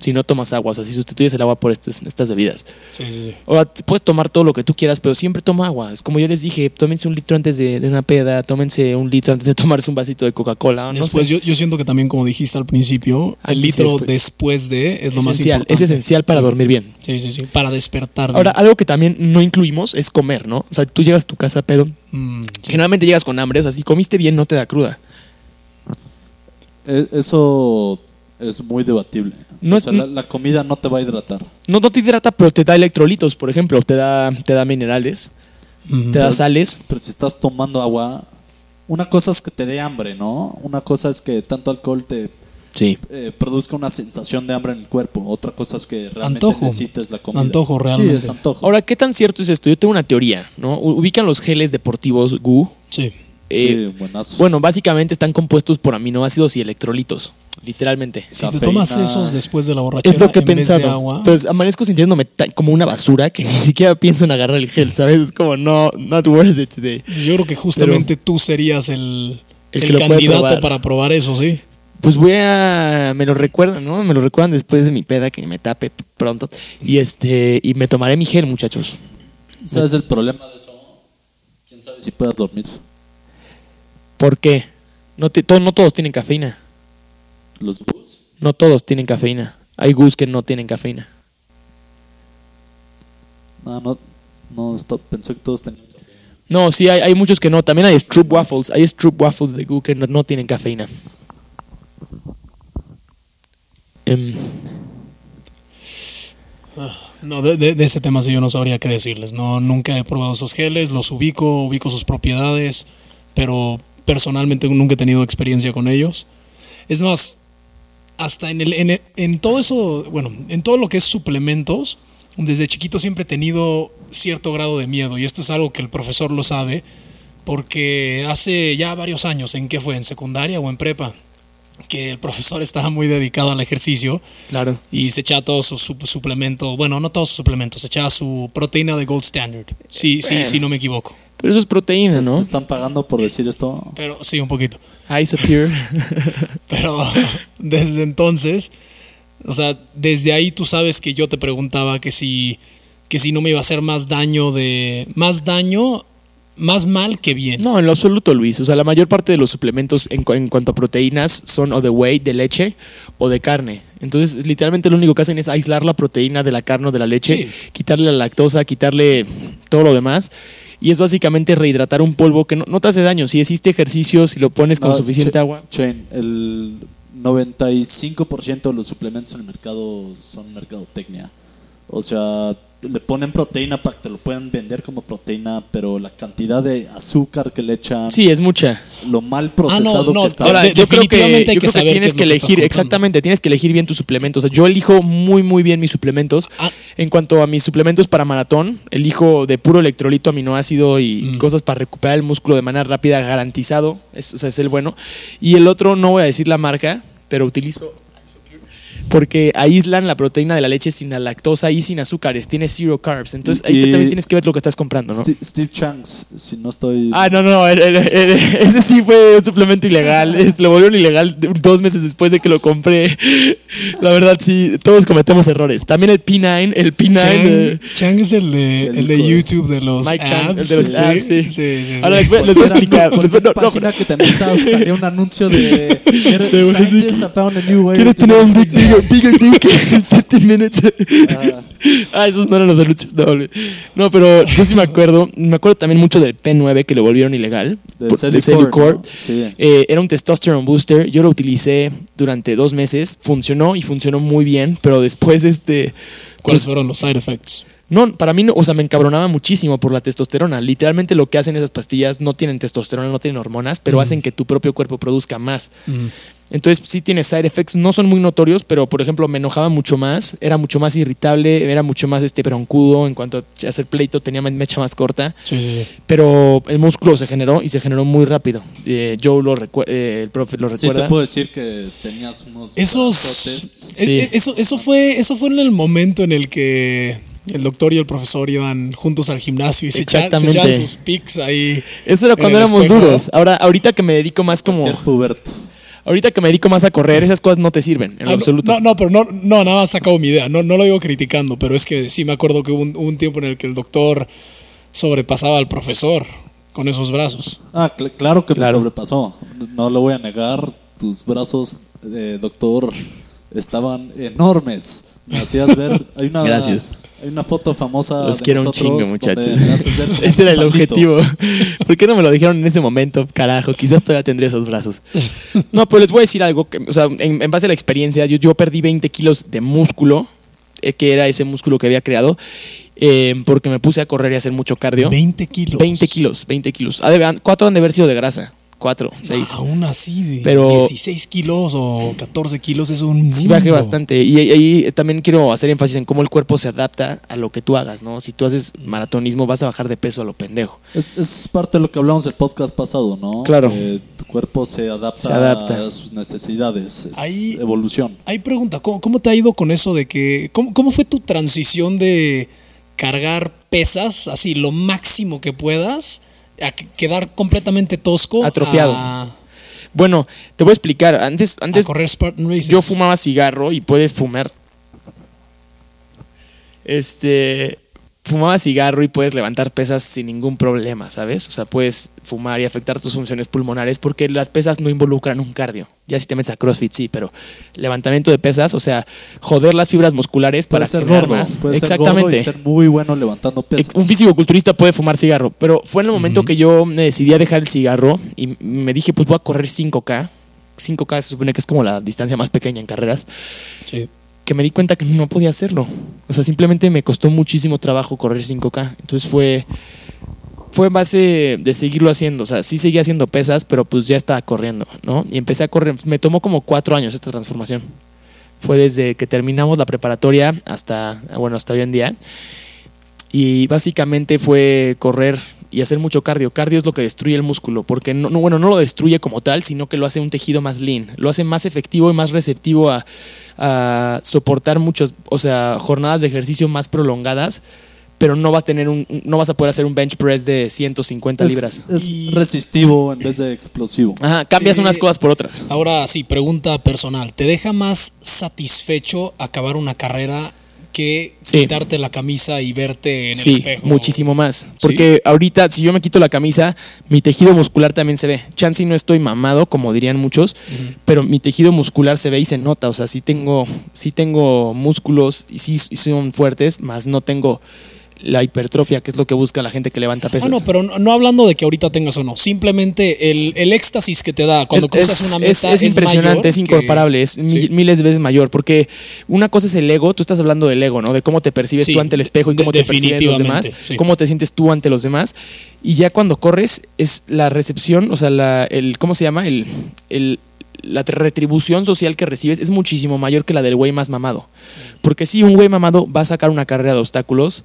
Si no tomas agua, o sea, si sustituyes el agua por estas, estas bebidas. Sí, sí, sí. Ahora, puedes tomar todo lo que tú quieras, pero siempre toma agua. Es como yo les dije, tómense un litro antes de, de una peda, tómense un litro antes de tomarse un vasito de Coca-Cola. No Después, sé. yo, yo siento que también, como dijiste al principio, el Antes litro después. después, de es lo más esencial, importante. es esencial para dormir bien. Sí, sí, sí. Para despertar. Ahora, algo que también no incluimos es comer, ¿no? O sea, tú llegas a tu casa, pedo, Mm, sí. Generalmente llegas con hambre, o sea, si comiste bien no te da cruda. E- Eso es muy debatible. No o es- sea, la, la comida no te va a hidratar. No, no te hidrata, pero te da electrolitos, por ejemplo, te da, te da minerales, te da sales. Pero si estás tomando agua, una cosa es que te dé hambre, ¿no? Una cosa es que tanto alcohol te Sí. eh, produzca una sensación de hambre en el cuerpo. Otra cosa es que realmente Antojo. necesites la comida. Antojo, realmente. Sí, es antojo. Ahora, ¿qué tan cierto es esto? Yo tengo una teoría, ¿no? Ubican los geles deportivos GU. Sí. Eh, sí, buenazos. bueno, básicamente están compuestos por aminoácidos y electrolitos, literalmente. Si te tomas esos después de la borrachera Es lo que he en vez de pensado. agua, Pues amanezco sintiéndome como una basura que ni siquiera pienso en agarrar el gel, ¿sabes? Es como, no, not worth it today. yo creo que justamente tú serías el, El candidato probar. para probar eso, sí. Pues voy a. Me lo recuerdan, ¿no? Me lo recuerdan después de mi peda que me tape pronto. Y este. Y me tomaré mi gel, muchachos. ¿Sabes el problema de eso? ¿Quién sabe si puedas dormir? ¿Por qué? No, te- to- no todos tienen cafeína. Los bus. No todos tienen cafeína. Hay gus que no tienen cafeína. No, no, no, esto- pensé que todos tenían. No, sí, hay, hay muchos que no. También hay Stroop Waffles. Hay Stroop Waffles de gu que no, no tienen cafeína. Em, No, de, de- de ese tema sí yo no sabría qué decirles. No, nunca he probado esos geles, los ubico, ubico sus propiedades, pero personalmente nunca he tenido experiencia con ellos. Es más, hasta en, el, en, en todo eso, bueno, en todo lo que es suplementos, desde chiquito siempre he tenido cierto grado de miedo y esto es algo que el profesor lo sabe porque hace ya varios años, ¿en qué fue? ¿En secundaria o en prepa? Que el profesor estaba muy dedicado al ejercicio claro. y se echaba todo su, su- suplemento, bueno, no todos sus suplementos, se echaba su proteína de Gold Standard. Sí, sí, Bueno. sí, no me equivoco. Pero eso es proteína, ¿Te, ¿no? te están pagando por decir esto? Pero sí, un poquito. Isopure. Pero desde entonces, o sea, desde ahí tú sabes que yo te preguntaba que si, que si no me iba a hacer más daño de, más daño, más mal que bien. No, en lo absoluto, Luis. O sea, la mayor parte de los suplementos en, cu- en cuanto a proteínas son o de whey, de leche o de carne. Entonces, literalmente lo único que hacen es aislar la proteína de la carne o de la leche, Sí. quitarle la lactosa, quitarle todo lo demás. Y es básicamente rehidratar un polvo que no, no te hace daño. Si hiciste ejercicio, si lo pones con No, suficiente agua. Chen, el 95% de los suplementos en el mercado son mercadotecnia. O sea, le ponen proteína para que te lo puedan vender como proteína, pero la cantidad de azúcar que le echan, Sí, es mucha. lo mal procesado Ah, no, que está. Ahora, yo creo que, definitivamente hay yo que creo que saber tienes que elegir, exactamente, tienes que elegir bien tus suplementos. O sea, yo elijo muy, muy bien mis suplementos. Ah. En cuanto a mis suplementos para maratón, elijo de puro electrolito, aminoácido y Mm. cosas para recuperar el músculo de manera rápida, garantizado. Es, o sea, es el bueno. Y el otro, no voy a decir la marca, pero utilizo porque aíslan la proteína de la leche sin la lactosa y sin azúcares. Tiene zero carbs. Entonces ahí Y- también tienes que ver lo que estás comprando, ¿no? Sti- Steve Chunks, si no estoy. Ah, no, no, el- el- el- ese sí fue un suplemento ilegal. Es- lo volvieron ilegal dos meses después de que lo compré. La verdad, sí, todos cometemos errores. También el P9, el P9. Chang, eh, Chang es el de, el el de de- YouTube de los Mike Chang, apps. el de los sí, apps, sí. sí, sí, sí. Ahora les voy, les voy a explicar. les voy- Cualquier no, no, página que te metas salió un anuncio de De- ¿Quieres tener un bigger, dick in 15 minutes? Ah. Ah, esos no eran los anuncios. No, güey. no, pero yo sí me acuerdo. Me acuerdo también mucho del P9 que lo volvieron ilegal. De Cellucor. ¿no? Sí. Eh, era un testosterone booster. Yo lo utilicé durante dos meses. Funcionó y funcionó muy bien. Pero después, este. ¿Cuáles pues, fueron los side effects? no, para mí, no, o sea, me encabronaba muchísimo por la testosterona. Literalmente lo que hacen esas pastillas no tienen testosterona, no tienen hormonas, pero hacen que tu propio cuerpo produzca más. Mm. Entonces sí tiene side effects, no son muy notorios, pero por ejemplo me enojaba mucho más, era mucho más irritable, era mucho más este broncudo en cuanto a hacer pleito, tenía mecha más corta, Sí, sí, sí. pero el músculo se generó y se generó muy rápido. Eh, Joe lo eh, el profe lo Sí, recuerda. te puedo decir que tenías unos. Esos. Sí. eh, eh, Eso, eso, fue, eso fue en el momento en el que el doctor y el profesor iban juntos al gimnasio y se echaban, sus pics ahí. Eso era cuando éramos espejo. duros. Ahora, ahorita que me dedico más como, Cualquier puberto. Ahorita que me dedico más a correr, esas cosas no te sirven en Ah, lo absoluto. No, no, pero no, no, nada más sacado mi idea. No, no lo digo criticando, pero es que sí me acuerdo que hubo un, hubo un tiempo en el que el doctor sobrepasaba al profesor con esos brazos. Ah, cl- claro que Claro. me sobrepasó. No lo voy a negar. Tus brazos, eh, doctor, estaban enormes. Me hacías ver. Hay una, Gracias. Hay una foto famosa. Los de quiero un chingo, muchachos. Ese era el objetivo. ¿Por qué no me lo dijeron en ese momento? Carajo, quizás todavía tendría esos brazos. No, pero les voy a decir algo. Que, o sea, en, en base a la experiencia, yo, yo perdí 20 kilos de músculo, eh, que era ese músculo que había creado, eh, porque me puse a correr y a hacer mucho cardio. 20 kilos. 20 kilos, 20 kilos. Ha de- cuatro han de haber sido de grasa. Cuatro, seis. Aún así, de Pero- 16 kilos o 14 kilos es un. Sí bajé bastante. Y ahí- ahí también quiero hacer énfasis en cómo el cuerpo se adapta a lo que tú hagas, ¿no? Si tú haces maratonismo, vas a bajar de peso a lo pendejo. Es, es parte de lo que hablamos del podcast pasado, ¿no? Claro. Que tu cuerpo se adapta, Se adapta. a sus necesidades. Es Ahí- evolución. Hay pregunta, ¿cómo, cómo te ha ido con eso de que. Cómo, cómo fue tu transición de cargar pesas así lo máximo que puedas a que- quedar completamente tosco? Atrofiado. A, Bueno, te voy a explicar. Antes, antes yo fumaba cigarro y puedes fumar. Este. Fumaba cigarro y puedes levantar pesas sin ningún problema, ¿sabes? O sea, puedes fumar y afectar tus funciones pulmonares porque las pesas no involucran un cardio. Ya si te metes a CrossFit, sí, pero levantamiento de pesas, o sea, joder las fibras musculares para Puede ser generar gordo. más. Puede ser gordo Exactamente. y ser muy bueno levantando pesas. Un físico-culturista puede fumar cigarro, pero fue en el momento que yo me decidí a dejar el cigarro y me dije, pues voy a correr 5K. 5K se supone que es como la distancia más pequeña en carreras, Sí. Que me di cuenta que no podía hacerlo. O sea, simplemente me costó muchísimo trabajo correr 5K. Entonces fue, fue base de seguirlo haciendo. O sea, sí seguía haciendo pesas, pero pues ya estaba corriendo, ¿no? Y empecé a correr. Me tomó como cuatro años esta transformación. Fue desde que terminamos la preparatoria hasta, bueno, hasta hoy en día. Y básicamente fue correr y hacer mucho cardio. Cardio es lo que destruye el músculo, porque no, no, bueno, no lo destruye como tal, sino que lo hace un tejido más lean, lo hace más efectivo y más receptivo a, a soportar muchos, o sea, jornadas de ejercicio más prolongadas, pero no vas a tener un, no vas a poder hacer un bench press de 150 es, libras. es Y- resistivo en vez de explosivo. Ajá, cambias Eh, unas cosas por otras. Ahora sí, pregunta personal. ¿Te deja más satisfecho acabar una carrera que quitarte la camisa y verte en el espejo? muchísimo más. Porque ahorita, si yo me quito la camisa, mi tejido muscular también se ve. Chance no estoy mamado, como dirían muchos, pero mi tejido muscular se ve y se nota. O sea, sí tengo, sí tengo músculos y sí, sí son fuertes, más no tengo la hipertrofia, que es lo que busca la gente que levanta pesas. Ah, no, pero no, no hablando de que ahorita tengas o no. Simplemente el, el éxtasis que te da cuando es, una es- meta es impresionante, mayor es que- incomparable, es mi- Sí. miles de veces mayor, porque una cosa es el ego, tú estás hablando del ego, ¿no? De cómo te percibes Sí, tú ante el espejo y de- cómo te perciben los demás, sí. cómo te sientes tú ante los demás, y ya cuando corres es la recepción, o sea, la, el, ¿cómo se llama? El, el- la retribución social que recibes es muchísimo mayor que la del güey más mamado. Porque si un güey mamado va a sacar una carrera de obstáculos,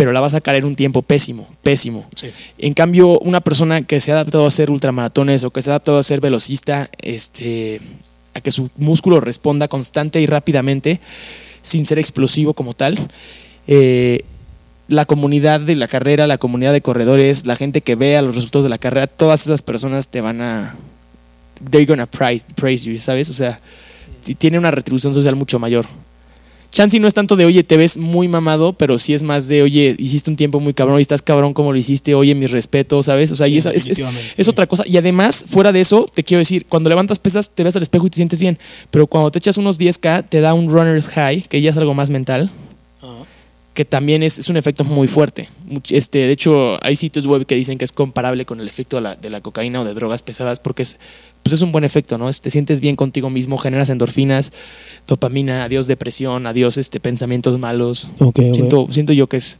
pero la va a sacar en un tiempo pésimo, pésimo. Sí. En cambio, una persona que se ha adaptado a hacer ultramaratones o que se ha adaptado a ser velocista, este, a que su músculo responda constante y rápidamente, sin ser explosivo como tal, eh, la comunidad de la carrera, la comunidad de corredores, la gente que vea los resultados de la carrera, todas esas personas te van a. They're gonna praise, praise you, ¿sabes? O sea, tiene una retribución social mucho mayor. Chansey no es tanto de, oye, te ves muy mamado, pero sí es más de, oye, hiciste un tiempo muy cabrón y estás cabrón como lo hiciste, oye, mis respetos, ¿sabes? O sea, Sí, y esa- es, otra cosa. Y además, fuera de eso, te quiero decir, cuando levantas pesas, te ves al espejo y te sientes bien, pero cuando te echas unos 10K, te da un runner's high, que ya es algo más mental, que también es, es un efecto muy fuerte. Este, de hecho, hay sitios web que dicen que es comparable con el efecto de la, de la cocaína o de drogas pesadas porque es, pues es un buen efecto, ¿no? Es- Te sientes bien contigo mismo, generas endorfinas, dopamina, adiós depresión, adiós este, pensamientos malos. Siento, siento yo que es,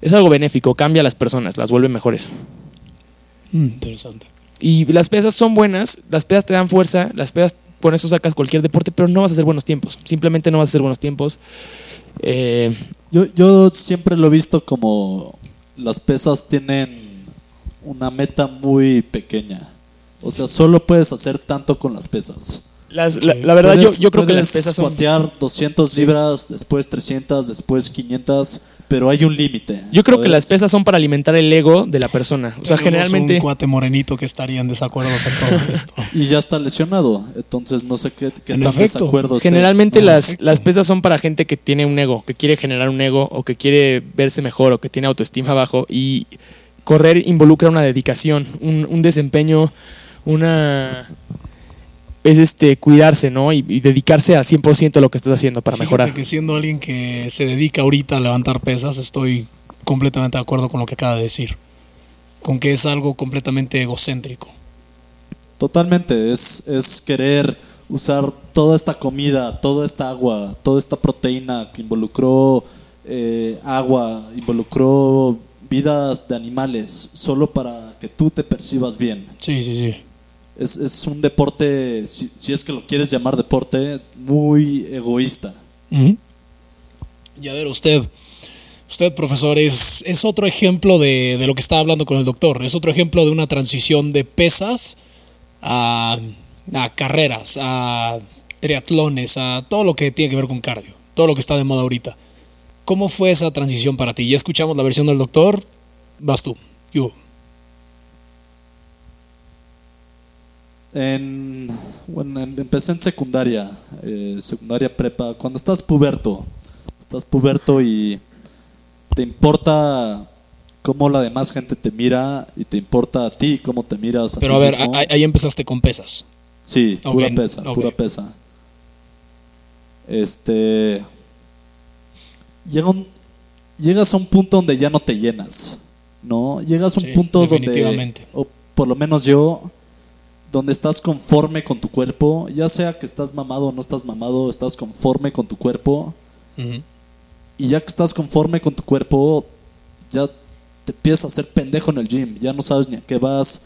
es algo benéfico, cambia a las personas, las vuelve mejores. Mm, interesante. Y las pesas son buenas, las pesas te dan fuerza, las pesas con eso sacas cualquier deporte, pero no vas a hacer buenos tiempos. Simplemente no vas a hacer buenos tiempos. Eh, Yo, yo siempre lo he visto como las pesas tienen una meta muy pequeña. O sea, solo puedes hacer tanto con las pesas. las- la, la verdad, yo, Puedes- yo creo que las puedes pesas son. squatear 200 libras, después 300, después 500, pero hay un límite. Yo creo que las ¿sabes? pesas son para alimentar el ego de la persona. O sea, Tenemos generalmente. Un cuate morenito que estaría en desacuerdo con todo esto. Y ya está lesionado, entonces no sé qué, qué En tan efecto. desacuerdo esté. Generalmente Ah, las, las pesas son para gente que tiene un ego, que quiere generar un ego o que quiere verse mejor o que tiene autoestima bajo y correr involucra una dedicación, un, un desempeño, una... es este cuidarse, ¿no? Y, y dedicarse al 100% a lo que estás haciendo para Fíjate mejorar. que siendo alguien que se dedica ahorita a levantar pesas, estoy completamente de acuerdo con lo que acaba de decir. Con que es algo completamente egocéntrico. Totalmente, es, es querer usar toda esta comida, toda esta agua, toda esta proteína que involucró eh, agua, involucró vidas de animales, solo para que tú te percibas bien. Sí, sí, sí. Es, es un deporte, si, si es que lo quieres llamar deporte, muy egoísta. Y a ver, usted, usted, profesor, es, es otro ejemplo de, de lo que estaba hablando con el doctor. Es otro ejemplo de una transición de pesas a, a carreras, a triatlones, a todo lo que tiene que ver con cardio, todo lo que está de moda ahorita. ¿Cómo fue esa transición para ti? Ya escuchamos la versión del doctor, vas tú. ¿Qué En, bueno, em- empecé en secundaria, eh, secundaria prepa. Cuando estás puberto, estás puberto y te importa cómo la demás gente te mira y te importa a ti cómo te miras a Pero a ver, a- ahí empezaste con pesas. Sí, pura pesa, pura pesa. Este. Llega un- llegas a un punto donde ya no te llenas, ¿no? Llegas a un Sí, punto donde. O por lo menos yo. Donde estás conforme con tu cuerpo, ya sea que estás mamado o no estás mamado, estás conforme con tu cuerpo. Y ya que estás conforme con tu cuerpo, ya te empiezas a hacer pendejo en el gym. Ya no sabes ni a qué vas.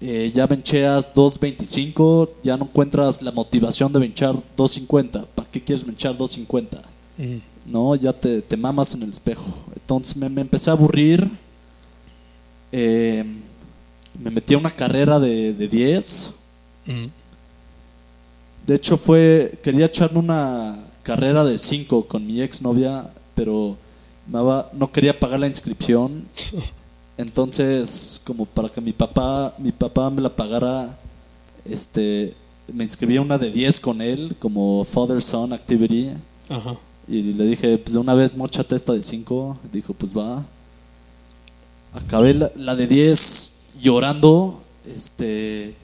eh, ya bencheas 2.25, ya no encuentras la motivación de benchar 2.50. ¿Para qué quieres benchar 2.50? Ujú. No, ya te, te mamas en el espejo. Entonces me, me empecé a aburrir. eh, me metí a una carrera de, de 10. Ujú. De hecho, fue. Quería echarme una carrera de 5 con mi exnovia, pero no quería pagar la inscripción. Entonces, como para que mi papá, mi papá me la pagara, este, me inscribí a una de 10 con él, como Father Son Activity. Ajá. Y le dije, pues de una vez mochate esta de 5. Dijo, pues va. Acabé la, la de 10 llorando. Este.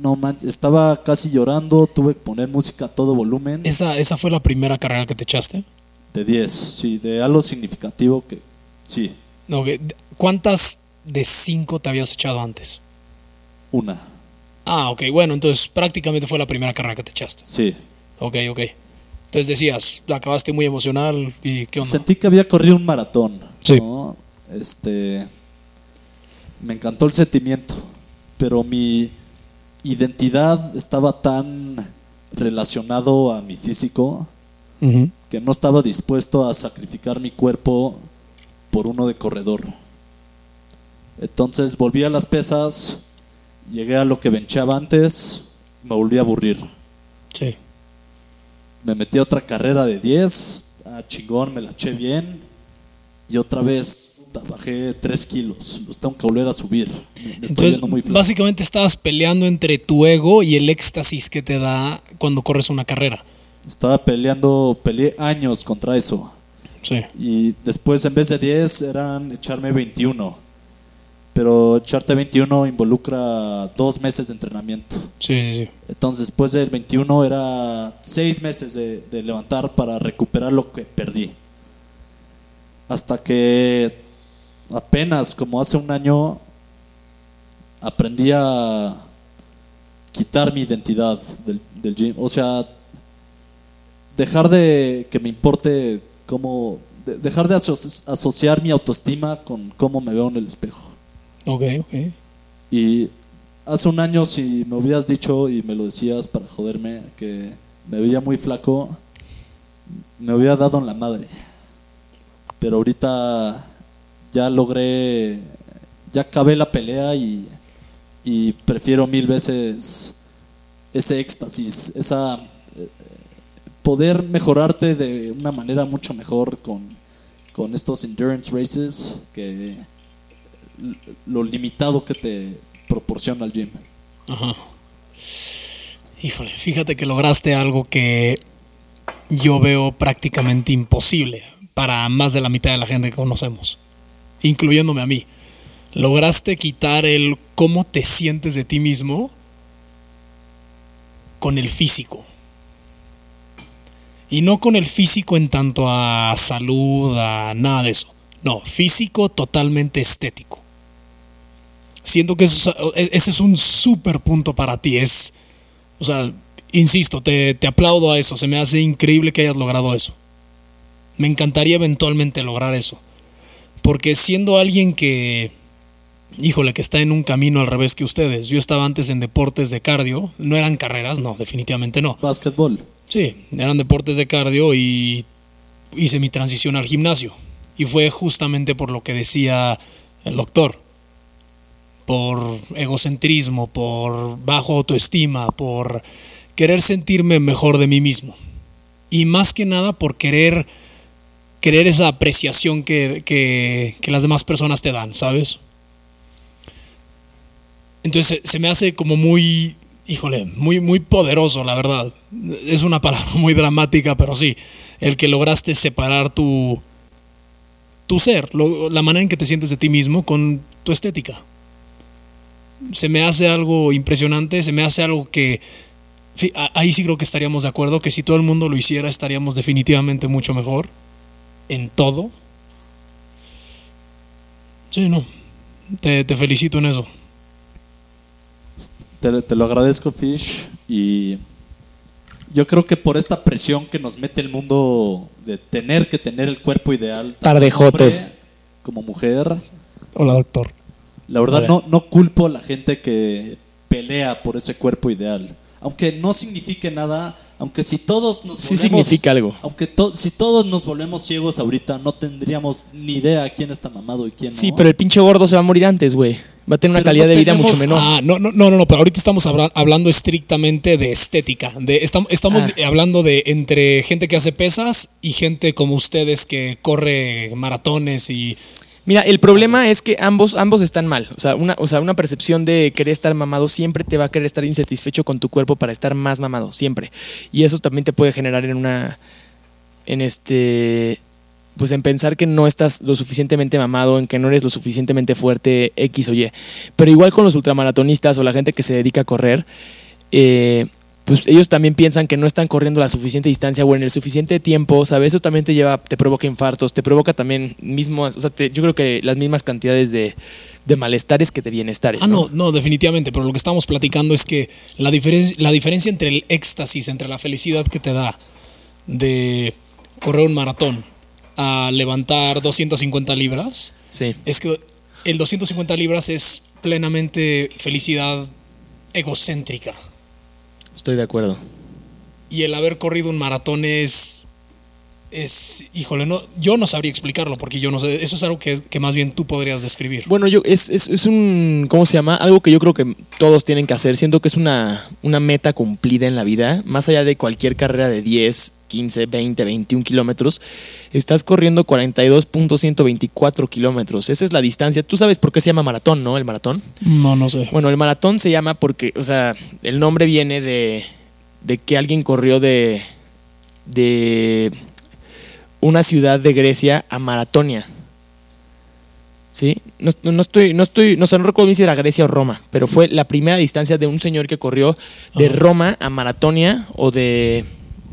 No man, estaba casi llorando. Tuve que poner música a todo volumen. ¿Esa, ¿Esa fue la primera carrera que te echaste? De 10, sí, de algo significativo que. Sí, No, ¿Cuántas de cinco te habías echado antes? una. Ah, ok, bueno, entonces prácticamente fue la primera carrera que te echaste. Sí. Ok, ok. Entonces decías, acabaste muy emocional y qué onda. Sentí que había corrido un maratón. Sí. ¿no? Este. Me encantó el sentimiento. Pero mi identidad estaba tan relacionado a mi físico que no estaba dispuesto a sacrificar mi cuerpo por uno de corredor. Entonces volví a las pesas, llegué a lo que benchaba antes, me volví a aburrir. Sí. Me metí a otra carrera de 10, ah, chingón, me la eché bien. Y otra vez bajé 3 kilos, los tengo que volver a subir. Me- me estoy Entonces, viendo muy flaco. básicamente estabas peleando entre tu ego y el éxtasis que te da cuando corres una carrera. Estaba peleando, peleé años contra eso. Sí. Y después en vez de 10 eran echarme 21. Pero echarte 21 involucra dos meses de entrenamiento. Sí, sí, sí. Entonces después del 21 era seis meses de, de levantar para recuperar lo que perdí. Hasta que apenas como hace un año aprendí a quitar mi identidad del, del gym. O sea, dejar de que me importe cómo... de- dejar de aso- asociar mi autoestima con cómo me veo en el espejo. Ok, ok. Y hace un año si me hubieras dicho y me lo decías para joderme que me veía muy flaco, me hubiera dado en la madre. Pero ahorita ya logré, ya acabé la pelea y, prefiero mil veces ese éxtasis, esa eh, poder mejorarte de una manera mucho mejor con, con estos endurance races que lo limitado que te proporciona el gym. Ajá. Híjole, fíjate que lograste algo que yo veo prácticamente imposible para más de la mitad de la gente que conocemos, incluyéndome a mí. Lograste quitar el cómo te sientes de ti mismo con el físico. Y no con el físico en tanto a salud, a nada de eso. No, físico totalmente estético. Siento que eso es- ese es un súper punto para ti. Es, o sea, insisto, te, te aplaudo a eso. Se me hace increíble que hayas logrado eso. Me encantaría eventualmente lograr eso. Porque siendo alguien que, híjole, que está en un camino al revés que ustedes. Yo estaba antes en deportes de cardio. No eran carreras, no, definitivamente no. Básquetbol. Sí, eran deportes de cardio y hice mi transición al gimnasio. Y fue justamente por lo que decía el doctor. Por egocentrismo, por bajo autoestima, por querer sentirme mejor de mí mismo. Y más que nada por querer, querer esa apreciación que, que, que las demás personas te dan, ¿sabes? Entonces se me hace como muy, híjole, muy, muy poderoso, la verdad. Es una palabra muy dramática, pero sí, el que lograste separar tu, tu ser, la manera en que te sientes de ti mismo con tu estética. Se me hace algo impresionante, se me hace algo que, ahí sí creo que estaríamos de acuerdo, que si todo el mundo lo hiciera estaríamos definitivamente mucho mejor en todo. Sí, no, te, te felicito en eso. Te, te lo agradezco, Fish. Y yo creo que por esta presión que nos mete el mundo de tener que tener el cuerpo ideal, jotos. como mujer, Hola, doctor. la verdad Hola. no, no culpo a la gente que pelea por ese cuerpo ideal. Aunque no signifique nada, aunque si todos nos Sí volvemos- significa algo. Aunque to- si todos nos volvemos ciegos ahorita, no tendríamos ni idea quién está mamado y quién no. Sí, pero el pinche gordo se va a morir antes, güey. Va a tener una Pero calidad no de vida tenemos- mucho menor. Ah, no, no, no, no, pero ahorita estamos habla- hablando estrictamente de estética. De, estamos estamos Ah. hablando de entre gente que hace pesas y gente como ustedes que corre maratones y. Mira, el problema es que ambos, ambos están mal. O sea, una, o sea, una percepción de querer estar mamado siempre te va a querer estar insatisfecho con tu cuerpo para estar más mamado, siempre. Y eso también te puede generar en una. En este. Pues en pensar que no estás lo suficientemente mamado, en que no eres lo suficientemente fuerte, X o Y. Pero igual con los ultramaratonistas o la gente que se dedica a correr, eh, pues ellos también piensan que no están corriendo la suficiente distancia o en el suficiente tiempo, ¿sabes? Eso también te lleva, te provoca infartos, te provoca también mismo, o sea, te- yo creo que las mismas cantidades de, de malestares que de bienestares. Ah, no, no, definitivamente. Pero lo que estamos platicando es que la, diferen- la diferencia entre el éxtasis, entre la felicidad que te da de correr un maratón a levantar 250 libras, Sí. es que el 250 libras es plenamente felicidad egocéntrica. Estoy de acuerdo. y el haber corrido un maratón es es híjole no yo no sabría explicarlo porque yo no sé eso es algo que, que más bien tú podrías describir Bueno, yo es, es, es un, ¿cómo se llama? Algo que yo creo que todos tienen que hacer. Siento que es una, una meta cumplida en la vida, más allá de cualquier carrera de 10, 15, 20, 21 kilómetros. Estás corriendo 42.124 kilómetros. Esa es la distancia. Tú sabes por qué se llama maratón, ¿no? El maratón. no no sé Bueno, el maratón se llama porque, o sea, el nombre viene de, de que alguien corrió de, de una ciudad de Grecia a Maratonia. ¿Sí? No, no- estoy, no estoy, no sé, no recuerdo bien si era Grecia o Roma, pero fue la primera distancia de un señor que corrió de Ajá. Roma a Maratonia o de,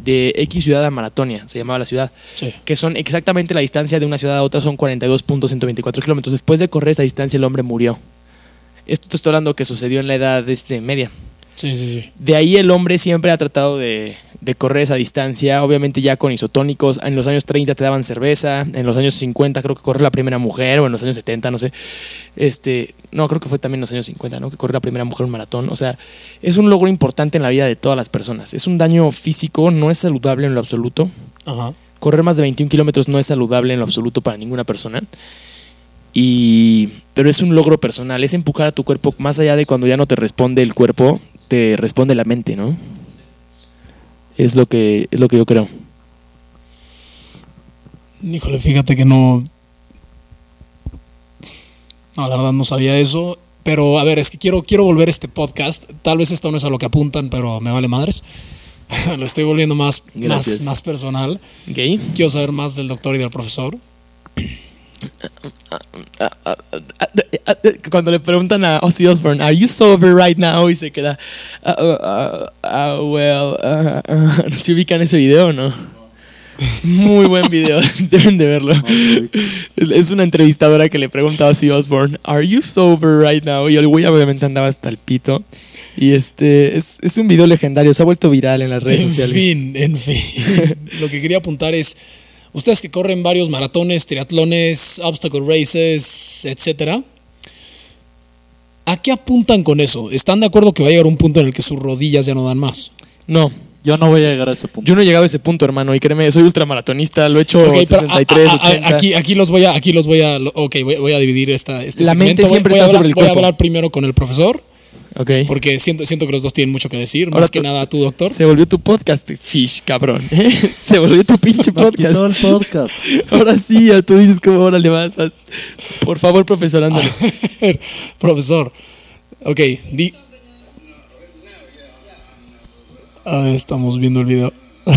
de X ciudad a Maratonia, se llamaba la ciudad sí que son exactamente la distancia de una ciudad a otra, son 42.124 kilómetros. Después de correr esa distancia, el hombre murió. Esto te estoy hablando que sucedió en la edad este, media. Sí sí sí De ahí el hombre siempre ha tratado de de correr esa distancia, obviamente ya con isotónicos. En los años 30 te daban cerveza, en los años 50 creo que corrió la primera mujer, o en los años 70, no sé. Este, no, creo que fue también en los años 50, ¿no? Que corrió la primera mujer un maratón. O sea, es un logro importante en la vida de todas las personas. Es un daño físico, no es saludable en lo absoluto. Ajá. Correr más de 21 kilómetros no es saludable en lo absoluto para ninguna persona. Y, pero es un logro personal, es empujar a tu cuerpo más allá de cuando ya no te responde el cuerpo, te responde la mente, ¿no? Es lo que, es lo que yo creo. Híjole, fíjate que no. No, la verdad no sabía eso. Pero a ver, es que quiero, quiero volver a este podcast. Tal vez esto no es a lo que apuntan, pero me vale madres. lo estoy volviendo más, más, más personal. Quiero saber más del doctor y del profesor. Cuando le preguntan a Ozzy Osbourne, ¿Are you sober right now? Y se queda, "Ah, ah, ah, well, ah, ah". ¿se ubican ese video o no? Muy buen video, deben de verlo. Es una entrevistadora que le pregunta a Ozzy Osbourne, ¿Are you sober right now? Y el güey obviamente andaba hasta el pito. Y este es, es un video legendario, se ha vuelto viral en las redes en sociales. fin, en fin. Lo que quería apuntar es, ustedes que corren varios maratones, triatlones, obstacle races, etcétera, ¿a qué apuntan con eso? ¿Están de acuerdo que va a llegar un punto en el que sus rodillas ya no dan más? No, Yo no voy a llegar a ese punto. yo no he llegado a ese punto, hermano, y créeme, soy ultramaratonista, lo he hecho Ok, pero a- 63, a- a- 80. aquí, aquí los voy a, aquí los voy a, ok, voy, voy a dividir esta, este La mente segmento. Voy- siempre voy a está hablar- sobre el Voy a cuerpo. hablar primero con el profesor, Ok. porque siento, siento que los dos tienen mucho que decir, Ahora más que nada tú, doctor. Se volvió tu podcast, Fish, cabrón. Se volvió tu pinche podcast. el podcast. Ahora sí, ya tú dices como, órale, vas, vas. Por favor, profesor, ándale. Profesor, ok, di... Ah, estamos viendo el video.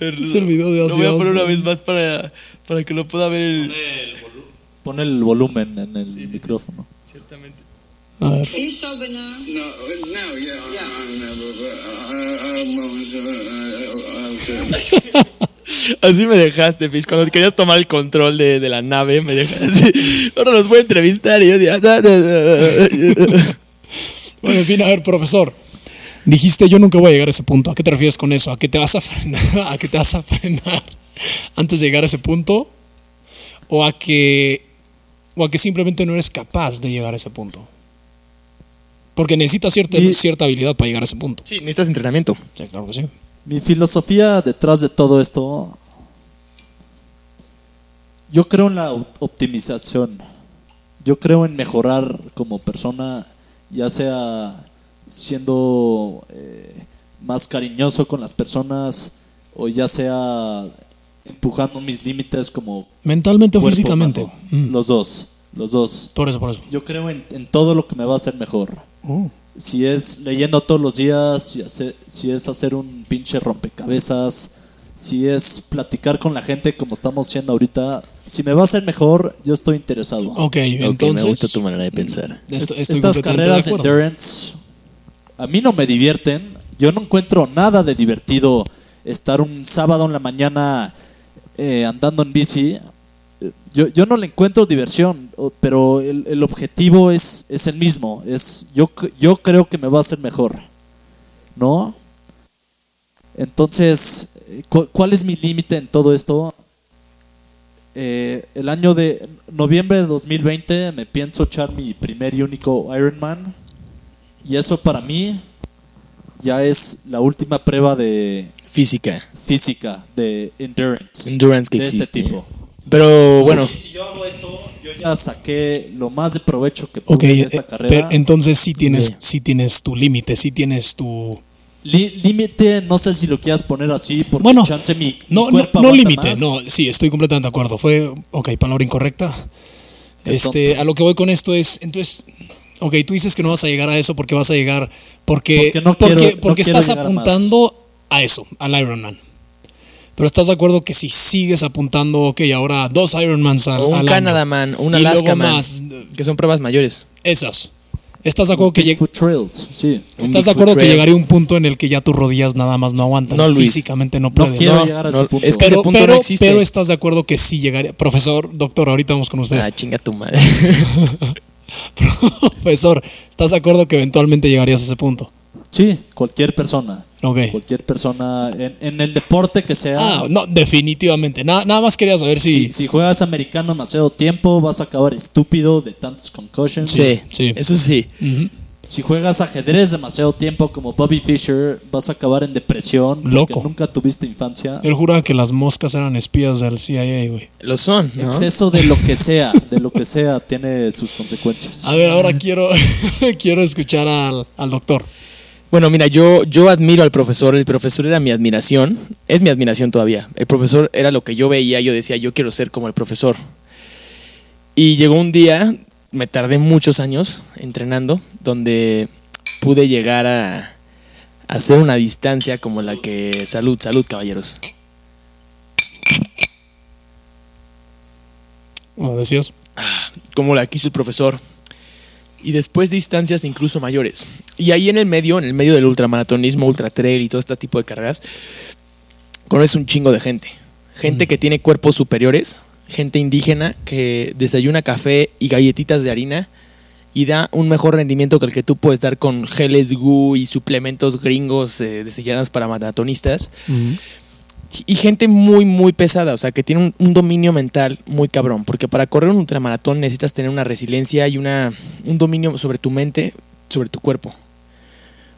es el video de Lo voy a poner una vez más para, para que lo pueda ver el... Pon el volumen en el micrófono. Ciertamente. A ver. Así me dejaste, Fish. Cuando querías tomar el control de, de la nave, me dejaste. Ahora nos voy a entrevistar y yo decía... "Da, da, da". Bueno, en fin, a ver, profesor. Dijiste yo nunca voy a llegar a ese punto. ¿A qué te refieres con eso? ¿A qué te vas a frenar? ¿A qué te vas a frenar antes de llegar a ese punto? ¿O a que, o a que simplemente no eres capaz de llegar a ese punto? Porque necesitas cierta, cierta habilidad para llegar a ese punto. Sí, necesitas entrenamiento. Sí, claro que sí. Mi filosofía detrás de todo esto, yo creo en la op- optimización. Yo creo en mejorar como persona, ya sea siendo eh, más cariñoso con las personas o ya sea empujando mis límites como Mentalmente o físicamente. Mm, Los dos, los dos. Por eso, por eso. Yo creo en, en todo lo que me va a hacer mejor. Oh. Si es leyendo todos los días, si, hace- si es hacer un pinche rompecabezas, si es platicar con la gente como estamos haciendo ahorita, si me va a hacer mejor, yo estoy interesado. Ok, entonces. me gusta tu manera de pensar. esto- estoy Estas carreras de endurance a mí no me divierten. Yo no encuentro nada de divertido estar un sábado en la mañana eh, andando en bici. Eh, Yo, yo no le encuentro diversión, pero el, el objetivo es, es el mismo. Es, yo, yo creo que me va a hacer mejor. ¿No? Entonces, eh, cu- ¿cuál es mi límite en todo esto? El año de noviembre de 2020 me pienso echar mi primer y único Ironman. Y eso para mí ya es la última prueba de Física. física, de endurance. Endurance que de existe. este tipo. Pero bueno, si yo hago esto, yo ya saqué lo más de provecho que Ok, pude de eh, esta pero carrera. entonces sí tienes, Ok. sí tienes tu límite, sí tienes tu... Límite, no sé si lo quieras poner así, porque Bueno, chance mi, mi No, no, cuerpo no aguanta límite, no, sí, estoy completamente de acuerdo. Fue, ok, palabra incorrecta. Qué Este, tonto. a lo que voy con esto es, entonces, ok, tú dices que no vas a llegar a eso porque vas a llegar, porque, Porque no porque, quiero- no porque quiero estás apuntando a eso, al Ironman. Pero estás de acuerdo que si sigues apuntando, ok, ahora dos Ironmans al, o un al Canada año, Man, un Alaska Man, más, que son pruebas mayores. esas. ¿Estás de acuerdo que, lleg- Trails, sí. ¿estás de acuerdo que llegaría un punto en el que ya tus rodillas nada más no aguantan? No, Luis. Físicamente no No pueden. quiero No, llegar a no, ese punto. es que- pero, ese punto no pero, existe. pero estás de acuerdo que sí llegaría. Profesor, doctor, ahorita vamos con usted. Ah, chinga tu madre. Profesor, ¿estás de acuerdo que eventualmente llegarías a ese punto? Sí, cualquier persona. Ok. Cualquier persona en, en el deporte que sea. Ah, no, definitivamente. Nada, nada más quería saber si. si, si juegas americano demasiado tiempo, vas a acabar estúpido de tantos concussions. Sí, sí. eso sí. Ujú. Si juegas ajedrez demasiado tiempo como Bobby Fischer, vas a acabar en depresión porque Loco. nunca tuviste infancia. Él juraba que las moscas eran espías del CIA, güey. Lo son, ¿no? Exceso de lo que sea, de lo que sea, tiene sus consecuencias. A ver, ahora quiero, quiero escuchar al, al doctor. Bueno, mira, yo, yo admiro al profesor. El profesor era mi admiración. Es mi admiración todavía. El profesor era lo que yo veía. Yo decía, yo quiero ser como el profesor. Y llegó un día, me tardé muchos años entrenando, donde pude llegar a, hacer una distancia como la que... Salud, salud, caballeros. Como decías. como la quiso el profesor. Y después distancias incluso mayores. Y ahí en el medio, en el medio del ultramaratonismo, ultra trail y todo este tipo de carreras, conoces un chingo de gente. Gente que tiene cuerpos superiores, gente indígena que desayuna café y galletitas de harina y da un mejor rendimiento que el que tú puedes dar con geles GU y suplementos gringos eh, diseñados para maratonistas. Y gente muy, muy pesada, o sea, que tiene un, un dominio mental muy cabrón, porque para correr un ultramaratón necesitas tener una resiliencia y una, un dominio sobre tu mente, sobre tu cuerpo.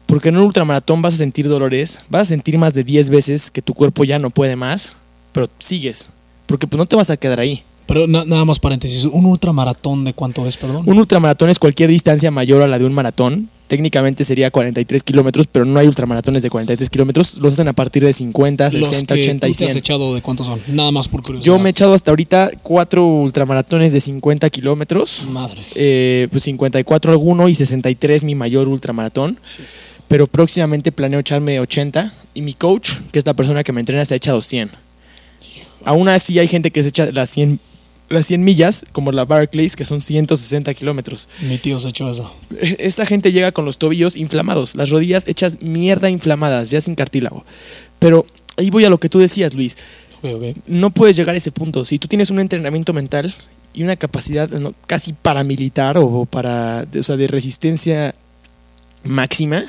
Porque en un ultramaratón vas a sentir dolores, vas a sentir más de 10 veces que tu cuerpo ya no puede más, pero sigues, porque pues no te vas a quedar ahí. Pero na- nada más paréntesis, ¿un ultramaratón de cuánto es, perdón? Un ultramaratón es cualquier distancia mayor a la de un maratón. Técnicamente sería 43 kilómetros, pero no hay ultramaratones de 43 kilómetros. Los hacen a partir de 50, Los 60, que 80 y tú te has 100. echado de cuántos son. Nada más por curiosidad. Yo me he echado hasta ahorita cuatro ultramaratones de 50 kilómetros. Madres. Eh, pues 54 alguno y 63 mi mayor ultramaratón. Pero próximamente planeo echarme 80. Y mi coach, que es la persona que me entrena, se ha echado 100. Aún así hay gente que se echa las 100, las 100 millas, como la Barclays, que son 160 kilómetros. Mi tío se echó eso. Esta gente llega con los tobillos inflamados, las rodillas hechas mierda inflamadas, ya sin cartílago. Pero ahí voy a lo que tú decías, Luis. No puedes llegar a ese punto. Si tú tienes un entrenamiento mental y una capacidad ¿no? casi paramilitar o para, o sea, de resistencia máxima,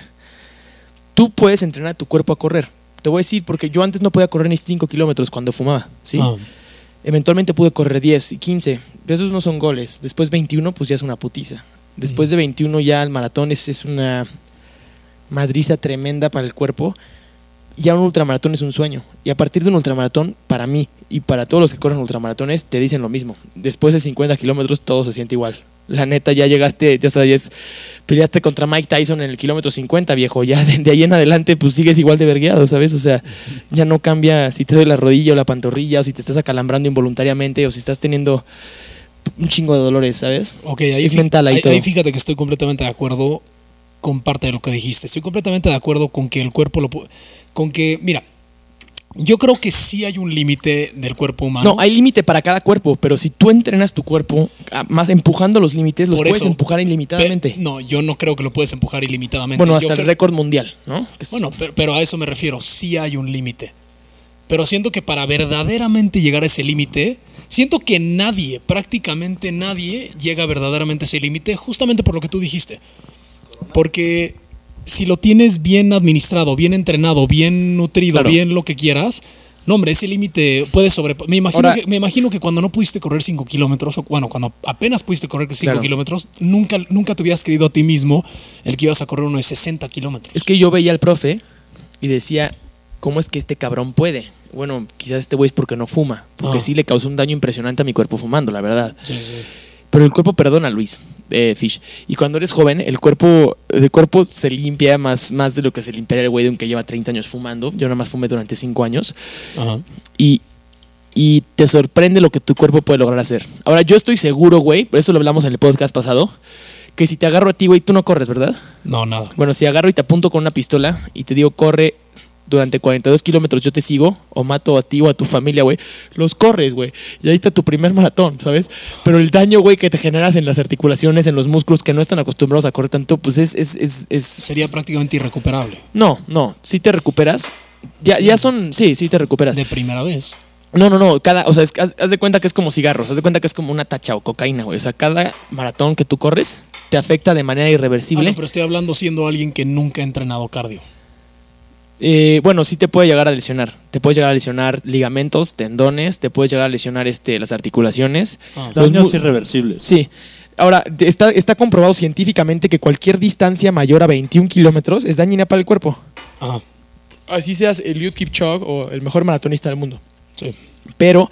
tú puedes entrenar a tu cuerpo a correr. Te voy a decir, porque yo antes no podía correr ni 5 kilómetros cuando fumaba, ¿sí? Ah, Eventualmente pude correr 10 y 15. Pero esos no son goles. Después 21, pues ya es una putiza. Después de 21 ya el maratón es, es una madriza tremenda para el cuerpo. Ya un ultramaratón es un sueño. Y a partir de un ultramaratón, para mí y para todos los que corren ultramaratones, te dicen lo mismo. Después de 50 kilómetros, todo se siente igual. La neta, ya llegaste, ya sabes, peleaste contra Mike Tyson en el kilómetro 50, viejo. Ya de, de ahí en adelante, pues sigues igual de vergueado, ¿sabes? O sea, ya no cambia si te duele la rodilla o la pantorrilla, o si te estás acalambrando involuntariamente, o si estás teniendo un chingo de dolores, ¿sabes? ok, ahí, Es mental ahí ahí- todo. ahí fíjate que estoy completamente de acuerdo con parte de lo que dijiste. Estoy completamente de acuerdo con que el cuerpo lo con que, mira, yo creo que sí hay un límite del cuerpo humano. No, hay límite para cada cuerpo, pero si tú entrenas tu cuerpo, ah, más empujando los límites, los Por puedes eso. empujar ilimitadamente. no, yo no creo que lo puedes empujar ilimitadamente. bueno, Yo hasta el récord mundial, ¿no? Bueno, pero, pero a eso me refiero, sí hay un límite. Pero siento que para verdaderamente llegar a ese límite, siento que nadie, prácticamente nadie, llega verdaderamente a ese límite justamente por lo que tú dijiste. Porque si lo tienes bien administrado, bien entrenado, bien nutrido, Claro. bien lo que quieras, no, hombre, ese límite puede sobrepasar. Me, imagino Ahora- que- me imagino que cuando no pudiste correr 5 kilómetros, o bueno, cuando apenas pudiste correr 5 Claro. kilómetros, nunca, nunca te hubieras creído a ti mismo el que ibas a correr uno de 60 kilómetros. Es que yo veía al profe y decía, ¿cómo es que este cabrón puede? Bueno, quizás este güey es porque no fuma, porque Ah. sí le causó un daño impresionante a mi cuerpo fumando, la verdad. Sí, sí. Pero el cuerpo perdona, Luis, eh, Fish. Y cuando eres joven, el cuerpo, el cuerpo se limpia más, más de lo que se limpiaría el güey de un que lleva 30 años fumando. Yo nada más fumé durante 5 años. Ajá. y, y te sorprende lo que tu cuerpo puede lograr hacer. Ahora, yo estoy seguro, güey, por eso lo hablamos en el podcast pasado, que si te agarro a ti, güey, tú no corres, ¿verdad? No, nada. Bueno, si agarro y te apunto con una pistola y te digo, corre durante 42 kilómetros, yo te sigo, o mato a ti o a tu familia, güey, los corres, güey. Y ahí está tu primer maratón, ¿sabes? Pero el daño, güey, que te generas en las articulaciones, en los músculos que no están acostumbrados a correr tanto, pues es... es, es, es- Sería prácticamente irrecuperable. No, no, si te recuperas. Ya, ya son... Sí, sí te recuperas. De primera vez. No, no, no. Cada, o sea, es- haz, haz de cuenta que es como cigarros. Haz de cuenta que es como una tacha o cocaína, güey. O sea, cada maratón que tú corres te afecta de manera Ah, irreversible. no, pero estoy hablando siendo alguien que nunca ha entrenado cardio. Eh, bueno, sí te puede llegar a lesionar. Te puede llegar a lesionar ligamentos, tendones, te puede llegar a lesionar este, las articulaciones. Ah. Daños irreversibles. Sí. Ahora, está, está comprobado científicamente que cualquier distancia mayor a 21 kilómetros es dañina para el cuerpo. Ajá, Así seas el Eliud Kipchoge o el mejor maratonista del mundo. sí. Pero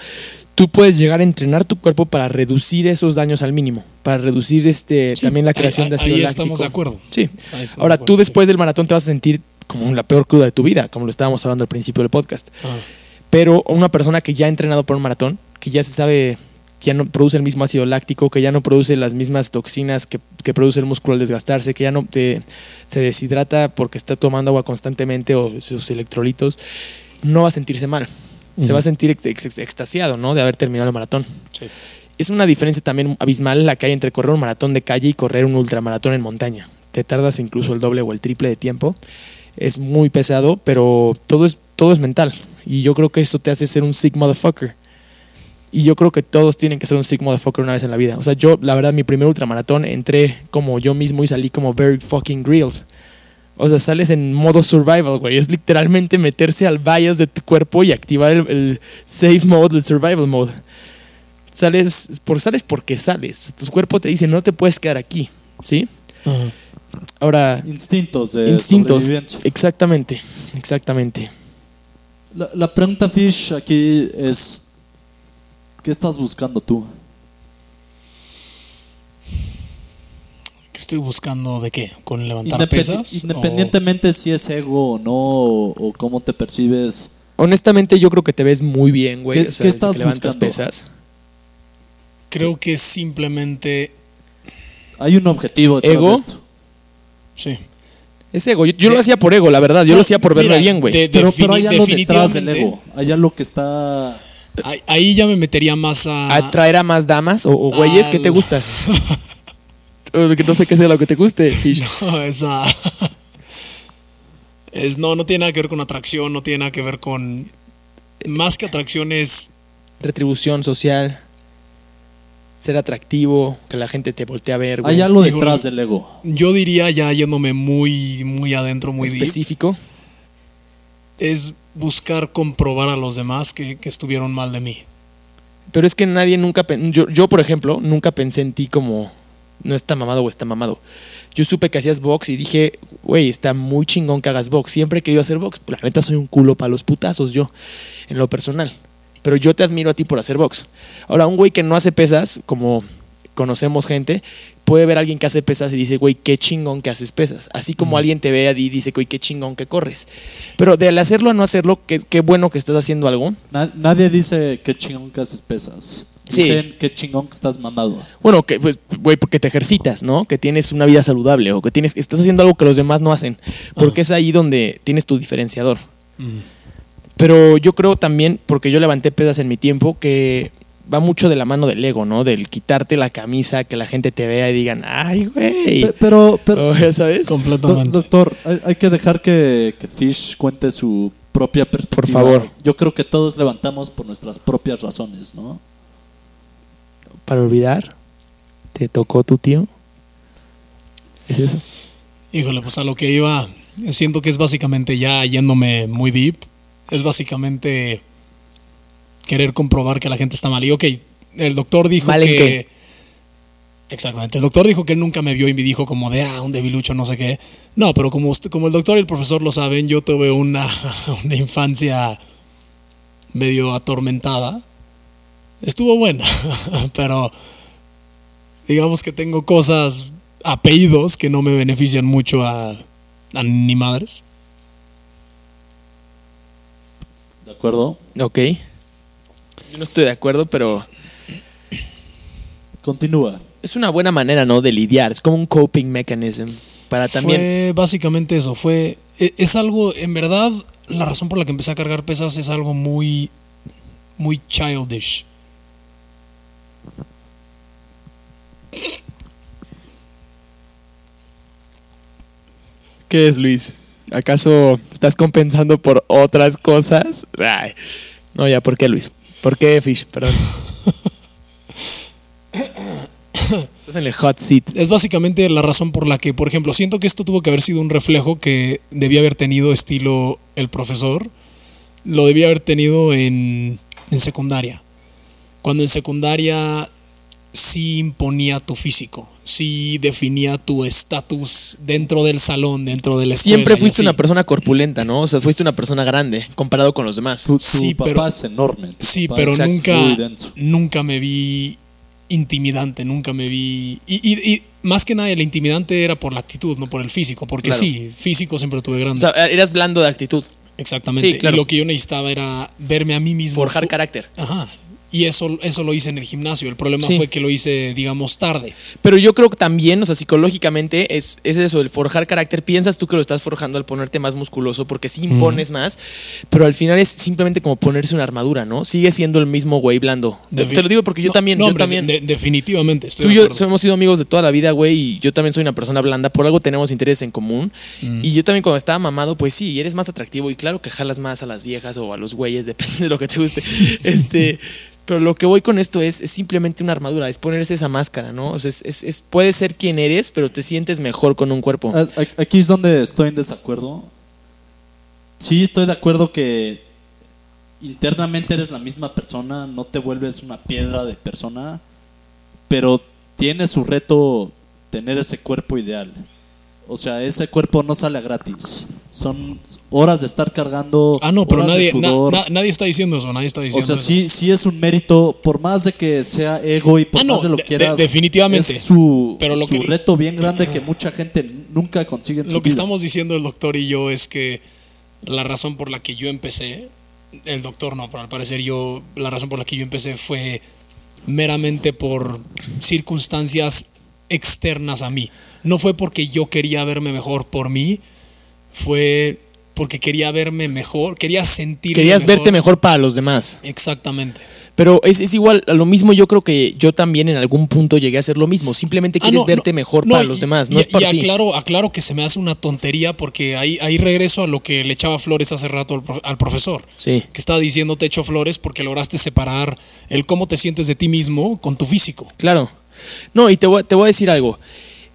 tú puedes llegar a entrenar tu cuerpo para reducir esos daños al mínimo, para reducir este Sí, también la ahí- creación de ahí ácido estamos láctico. de acuerdo. Sí. Ahí estamos Ahora, de acuerdo, tú después del maratón te vas a sentir como la peor cruda de tu vida, como lo estábamos hablando al principio del podcast. Ajá. Pero una persona que ya ha entrenado por un maratón, que ya se sabe que ya no produce el mismo ácido láctico, que ya no produce las mismas toxinas que, que produce el músculo al desgastarse, que ya no te- se deshidrata porque está tomando agua constantemente o sus electrolitos, no va a sentirse mal. Se va a sentir ex- ex- extasiado, ¿no? De haber terminado el maratón. Sí. Es una diferencia también abismal la que hay entre correr un maratón de calle y correr un ultramaratón en montaña. Te tardas incluso el doble o el triple de tiempo. Es muy pesado, pero todo es, todo es mental. Y yo creo que eso te hace ser un sick motherfucker. Y yo creo que todos tienen que ser un sick motherfucker una vez en la vida. O sea, yo, la verdad, mi primer ultramaratón entré como yo mismo y salí como very fucking grills. O sea, sales en modo survival, güey. Es literalmente meterse al bias de tu cuerpo y activar el, el safe mode, el survival mode. Sales, por, sales porque sales. Tu cuerpo te dice, no te puedes quedar aquí, ¿sí? Ajá. Ahora, Instintos de instintos. sobrevivencia. Exactamente, exactamente. La, la pregunta, Fish, aquí es: ¿qué estás buscando tú? ¿Qué estoy buscando de qué? ¿Con levantar Independi- pesas? Independientemente si es ego o no, o, o cómo te percibes. Honestamente, yo creo que te ves muy bien, güey. ¿Qué- o sea, qué desde estás que buscando? pesas. Creo que simplemente. Hay un objetivo detrás ¿Ego? de esto. Sí. Es ego. Yo, yo lo hacía por ego, la verdad. Yo No, lo hacía por verme mira, bien, güey. de- Pero, pero hay defini- algo detrás del ego. Hay algo que está. Ahí, ahí ya me metería más a. Atraer a más damas o, o güeyes que te Al- gusta. O que no sé qué sea lo que te guste, Fish. No, esa. Es, no, no tiene nada que ver con atracción, no tiene nada que ver con. Más que atracción es. Retribución social. Ser atractivo, que la gente te voltee a ver, güey. Hay algo detrás del ego. Yo diría ya yéndome muy, muy adentro, muy deep. específico. Es buscar comprobar a los demás que, que estuvieron mal de mí. Pero es que nadie nunca. Yo, yo, por ejemplo, nunca pensé en ti como. No está mamado o está mamado. Yo supe que hacías box y dije, güey, está muy chingón que hagas box. Siempre he querido hacer box. La neta soy un culo para los putazos, yo, en lo personal. Pero yo te admiro a ti por hacer box. Ahora, un güey que no hace pesas, como conocemos gente, puede ver a alguien que hace pesas y dice, güey, qué chingón que haces pesas. Así como alguien te ve y dice, güey, qué chingón que corres. Pero de al hacerlo a no hacerlo, qué, qué bueno que estás haciendo algo. Na- nadie dice qué chingón que haces pesas. Sí. Dicen qué chingón que estás mamado. Bueno, que pues, güey, porque te ejercitas, ¿no? Que tienes una vida saludable o que tienes, estás haciendo algo que los demás no hacen. Porque es ahí donde tienes tu diferenciador. Pero yo creo también, porque yo levanté pesas en mi tiempo, que va mucho de la mano del ego, ¿no? Del quitarte la camisa, que la gente te vea y digan, ay, güey. Pe- Pero, pero ¿Sabes? do- Completamente. doctor, hay, hay que dejar que, que Fish cuente su propia perspectiva. Por favor. Yo creo que todos levantamos por nuestras propias razones, ¿no? Para olvidar, te tocó tu tío. ¿Es eso? Híjole, pues a lo que iba, siento que es básicamente ya yéndome muy deep, es básicamente querer comprobar que la gente está mal. Y ok, el doctor dijo ¿Mal en que... qué? Exactamente, el doctor dijo que él nunca me vio y me dijo como de, ah, un debilucho, no sé qué. No, pero como, usted- como el doctor y el profesor lo saben, yo tuve una, una infancia medio atormentada. Estuvo buena, pero digamos que tengo cosas, apellidos que no me benefician mucho a, a ni madres. ¿De acuerdo? Ok. Yo no estoy de acuerdo, pero Continúa. es una buena manera, ¿no? De lidiar. Es como un coping mechanism. Para también. Fue básicamente eso, fue e- es algo en verdad la razón por la que empecé a cargar pesas es algo muy muy childish. ¿Qué es, Luis? ¿Acaso estás compensando por otras cosas? No, ya, ¿por qué, Luis? ¿Por qué, Fish? Perdón. Estás en el hot seat. Es básicamente la razón por la que, por ejemplo, siento que esto tuvo que haber sido un reflejo que debía haber tenido estilo el profesor. Lo debía haber tenido en, en secundaria. Cuando en secundaria sí imponía tu físico, sí definía tu estatus dentro del salón, dentro de la escuela. Siempre fuiste una persona corpulenta, ¿no? O sea, fuiste una persona grande comparado con los demás. Tu, tu Sí, papá pero- es enorme. tu Sí, papá pero es nunca, nunca me vi intimidante, nunca me vi... Y, y- y más que nada, el intimidante era por la actitud, no por el físico, porque Claro. sí, físico siempre tuve O grande. sea, eras blando de actitud. Exactamente. sí, claro. Y lo que yo necesitaba era verme a mí mismo. Forjar carácter. Ajá. Y eso, eso lo hice en el gimnasio. El problema Sí. fue que lo hice, digamos, tarde. Pero yo creo que también, o sea, psicológicamente es, es eso, el forjar carácter. Piensas tú que lo estás forjando al ponerte más musculoso porque sí impones más, pero al final es simplemente como ponerse una armadura, ¿no? Sigue siendo el mismo güey blando. Te, Defi- te lo digo porque yo No, también, no, yo hombre, también. de- definitivamente. Estoy Tú y de yo hemos sido amigos de toda la vida, güey, y yo también soy una persona blanda. Por algo tenemos intereses en común. Y yo también cuando estaba mamado, pues sí, eres más atractivo y claro que jalas más a las viejas o a los güeyes, depende de lo que te guste. este, pero lo que voy con esto es, es simplemente una armadura, es ponerse esa máscara, ¿no? O sea, es, es, puedes ser quien eres, pero te sientes mejor con un cuerpo. Aquí es donde estoy en desacuerdo. Sí, estoy de acuerdo que internamente eres la misma persona, no te vuelves una piedra de persona, pero tiene su reto tener ese cuerpo ideal. O sea, ese cuerpo no sale gratis. Son horas de estar cargando. Ah, no, pero horas nadie, na- sudor. na- nadie está diciendo eso. Nadie está O diciendo sea, eso. sí, sí es un mérito, por más de que sea ego y por Ah, no, más de lo de- que quieras. de- definitivamente. Es su, Pero lo su que- reto bien grande que mucha gente nunca consigue en su Lo que vida. estamos diciendo el doctor y yo es que la razón por la que yo empecé, el doctor no, pero al parecer yo, la razón por la que yo empecé fue meramente por circunstancias externas a mí. No fue porque yo quería verme mejor por mí, fue porque quería verme mejor, quería sentirme Querías verte mejor para los demás. Exactamente. Pero es, es igual, a lo mismo yo creo que yo también en algún punto llegué a hacer lo mismo. Simplemente Ah, quieres no, verte no, mejor no, para y- los demás, no y- es para y ti. aclaro, aclaro que se me hace una tontería porque ahí, ahí regreso a lo que le echaba flores hace rato al, pro- al profesor. Sí. Que estaba diciendo te echo flores porque lograste separar el cómo te sientes de ti mismo con tu físico. Claro. No, y te voy, te voy a decir algo.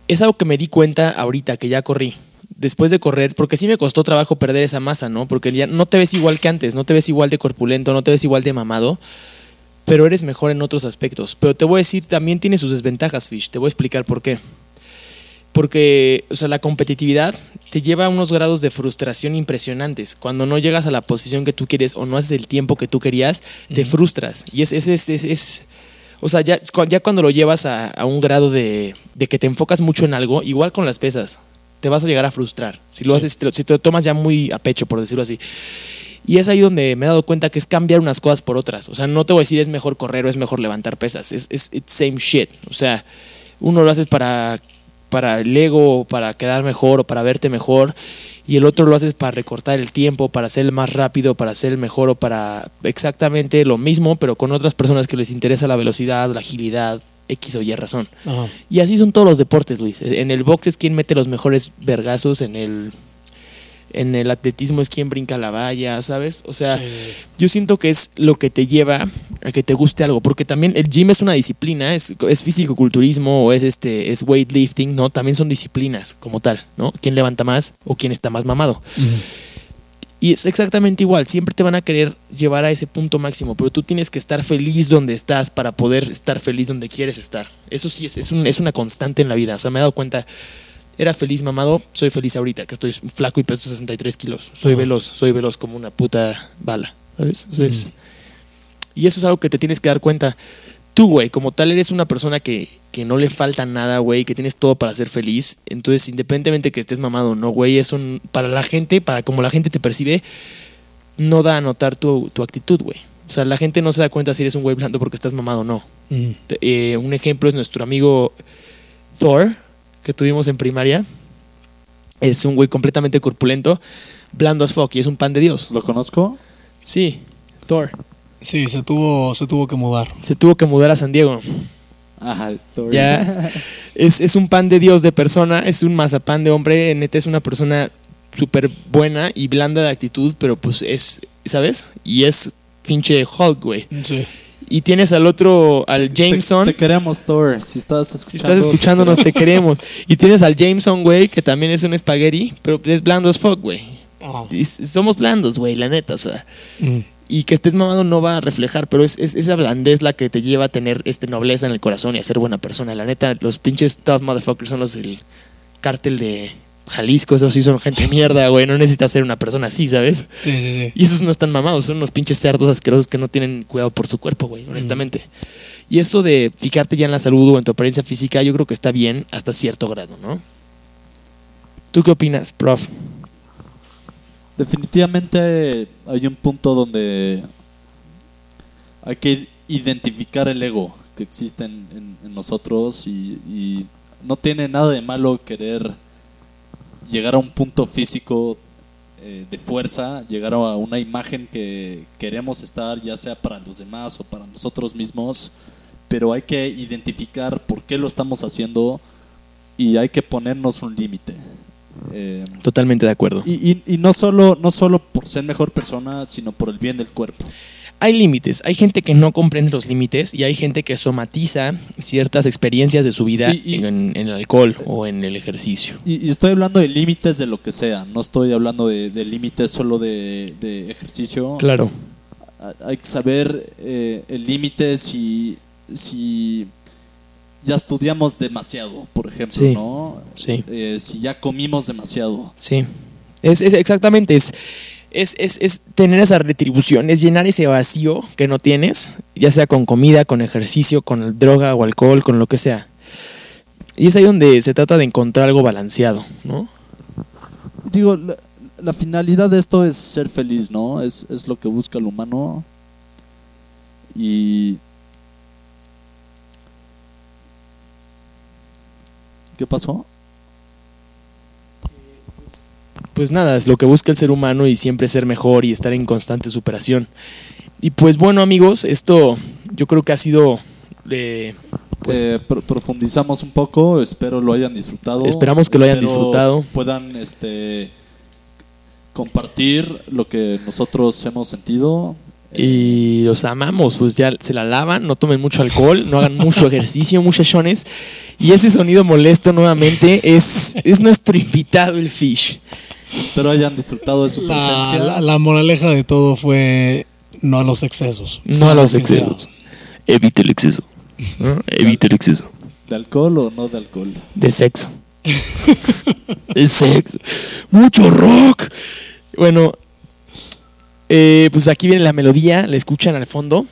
Es algo que me di cuenta ahorita que ya corrí. Después de correr, porque sí me costó trabajo perder esa masa, ¿no? Porque ya no te ves igual que antes, no te ves igual de corpulento, no te ves igual de mamado, pero eres mejor en otros aspectos. Pero te voy a decir, también tiene sus desventajas, Fish. Te voy a explicar por qué. Porque, o sea, la competitividad te lleva a unos grados de frustración impresionantes. Cuando no llegas a la posición que tú quieres o no haces el tiempo que tú querías, te frustras. Y es, es, es, es- es- o sea, ya, ya cuando lo llevas a, a un grado de, de que te enfocas mucho en algo, igual con las pesas, te vas a llegar a frustrar. Si lo haces, te lo- si te lo tomas ya muy a pecho, por decirlo así. Y es ahí donde me he dado cuenta que es cambiar unas cosas por otras. O sea, no te voy a decir es mejor correr o es mejor levantar pesas. Es, es it's same shit. O sea, uno lo haces para, para el ego, o para quedar mejor o para verte mejor. Y el otro lo haces para recortar el tiempo, para ser más rápido, para ser el mejor o para exactamente lo mismo, pero con otras personas que les interesa la velocidad, la agilidad, X o Y razón. Y así son todos los deportes, Luis. En el box es quien mete los mejores vergazos, en el, en el atletismo es quien brinca la valla, ¿sabes? O sea, yo siento que es lo que te lleva a que te guste algo, porque también el gym es una disciplina, es, es físico-culturismo o es este es weightlifting, ¿no? También son disciplinas como tal, ¿no? ¿Quién levanta más o quién está más mamado? Y es exactamente igual, siempre te van a querer llevar a ese punto máximo, pero tú tienes que estar feliz donde estás para poder estar feliz donde quieres estar. Eso sí es, es, un- es una constante en la vida. O sea, me he dado cuenta, era feliz mamado, soy feliz ahorita, que estoy flaco y peso 63 kilos. Soy Ajá. veloz, soy veloz como una puta bala, ¿sabes? O sea, es- y eso es algo que te tienes que dar cuenta. Tú, güey, como tal eres una persona que, que no le falta nada, güey, que tienes todo para ser feliz. Entonces, independientemente que estés mamado o no, güey, eso para la gente, para como la gente te percibe, no da a notar tu, tu actitud, güey. O sea, la gente no se da cuenta si eres un güey blando porque estás mamado o no. Eh, un ejemplo es nuestro amigo Thor, que tuvimos en primaria. Es un güey completamente corpulento, blando as fuck, y es un pan de Dios. ¿Lo conozco? Sí, Thor. Sí, se tuvo, se tuvo que mudar. Se tuvo que mudar a San Diego. Ajá, Thor. Ya. Es, es un pan de Dios de persona, es un mazapán de hombre. Neta es una persona súper buena y blanda de actitud, pero pues es, ¿sabes? Y es pinche Hulk, güey. Sí. Y tienes al otro, al Jameson. Te, queremos, Thor. Si estás si escuchando. estás escuchándonos, te queremos. Y tienes al Jameson, güey, que también es un espagueti, pero es blando as fuck, güey. S- Somos blandos, güey, la neta, o sea. Mm. Y que estés mamado no va a reflejar, pero es, es esa blandez la que te lleva a tener este nobleza en el corazón y a ser buena persona. La neta, los pinches tough motherfuckers son los del cártel de Jalisco, esos sí son gente de mierda, güey. No necesitas ser una persona así, ¿sabes? Sí, sí, sí. Y esos no están mamados, son unos pinches cerdos asquerosos que no tienen cuidado por su cuerpo, güey, honestamente. Y eso de fijarte ya en la salud o en tu apariencia física, yo creo que está bien hasta cierto grado, ¿no? ¿Tú qué opinas, prof? Definitivamente hay un punto donde hay que identificar el ego que existe en, en- en nosotros y, y no tiene nada de malo querer llegar a un punto físico eh, de fuerza, llegar a una imagen que queremos estar, ya sea para los demás o para nosotros mismos, pero hay que identificar por qué lo estamos haciendo y hay que ponernos un límite. Eh, Totalmente de acuerdo. y, y- y no solo no solo por ser mejor persona, sino por el bien del cuerpo. Hay límites, hay gente que no comprende los límites y hay gente que somatiza ciertas experiencias de su vida Y- y- en, en el alcohol o en el ejercicio. Y, y estoy hablando de límites de lo que sea, no estoy hablando de, de límites solo de, de ejercicio. Claro, Ha- Hay que saber eh, el límite si, si ya estudiamos demasiado, por ejemplo, Sí. ¿no? Sí. Eh, si ya comimos demasiado. sí. Es, es exactamente, es, es, es, es tener esa retribución, es llenar ese vacío que no tienes, ya sea con comida, con ejercicio, con droga o alcohol, con lo que sea. Y es ahí donde se trata de encontrar algo balanceado, ¿no? Digo, la, la finalidad de esto es ser feliz, ¿no? Es, es lo que busca el humano. Y... ¿Qué pasó? Pues nada, es lo que busca el ser humano y siempre ser mejor y estar en constante superación. Y pues bueno amigos, esto yo creo que ha sido... eh, pues, Eh, pro- profundizamos un poco, espero lo hayan disfrutado. Esperamos que lo hayan disfrutado. Puedan este, compartir lo que nosotros hemos sentido. y los amamos, pues ya se la lavan, no tomen mucho alcohol, no hagan mucho ejercicio, muchachones. Y ese sonido molesto nuevamente es, es nuestro invitado, el Fish. Espero hayan disfrutado de su La, presencia. la- la moraleja de todo fue no a los excesos. No Sea a lo los sea. excesos. Evite el exceso. ¿no? Evite el exceso. ¿De alcohol o no de alcohol? De sexo. de sexo. Mucho rock. Bueno, eh, pues aquí viene la melodía, la escuchan al fondo.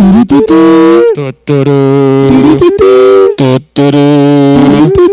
トゥルトゥトゥ。トゥルトゥルトゥトゥトゥルトゥ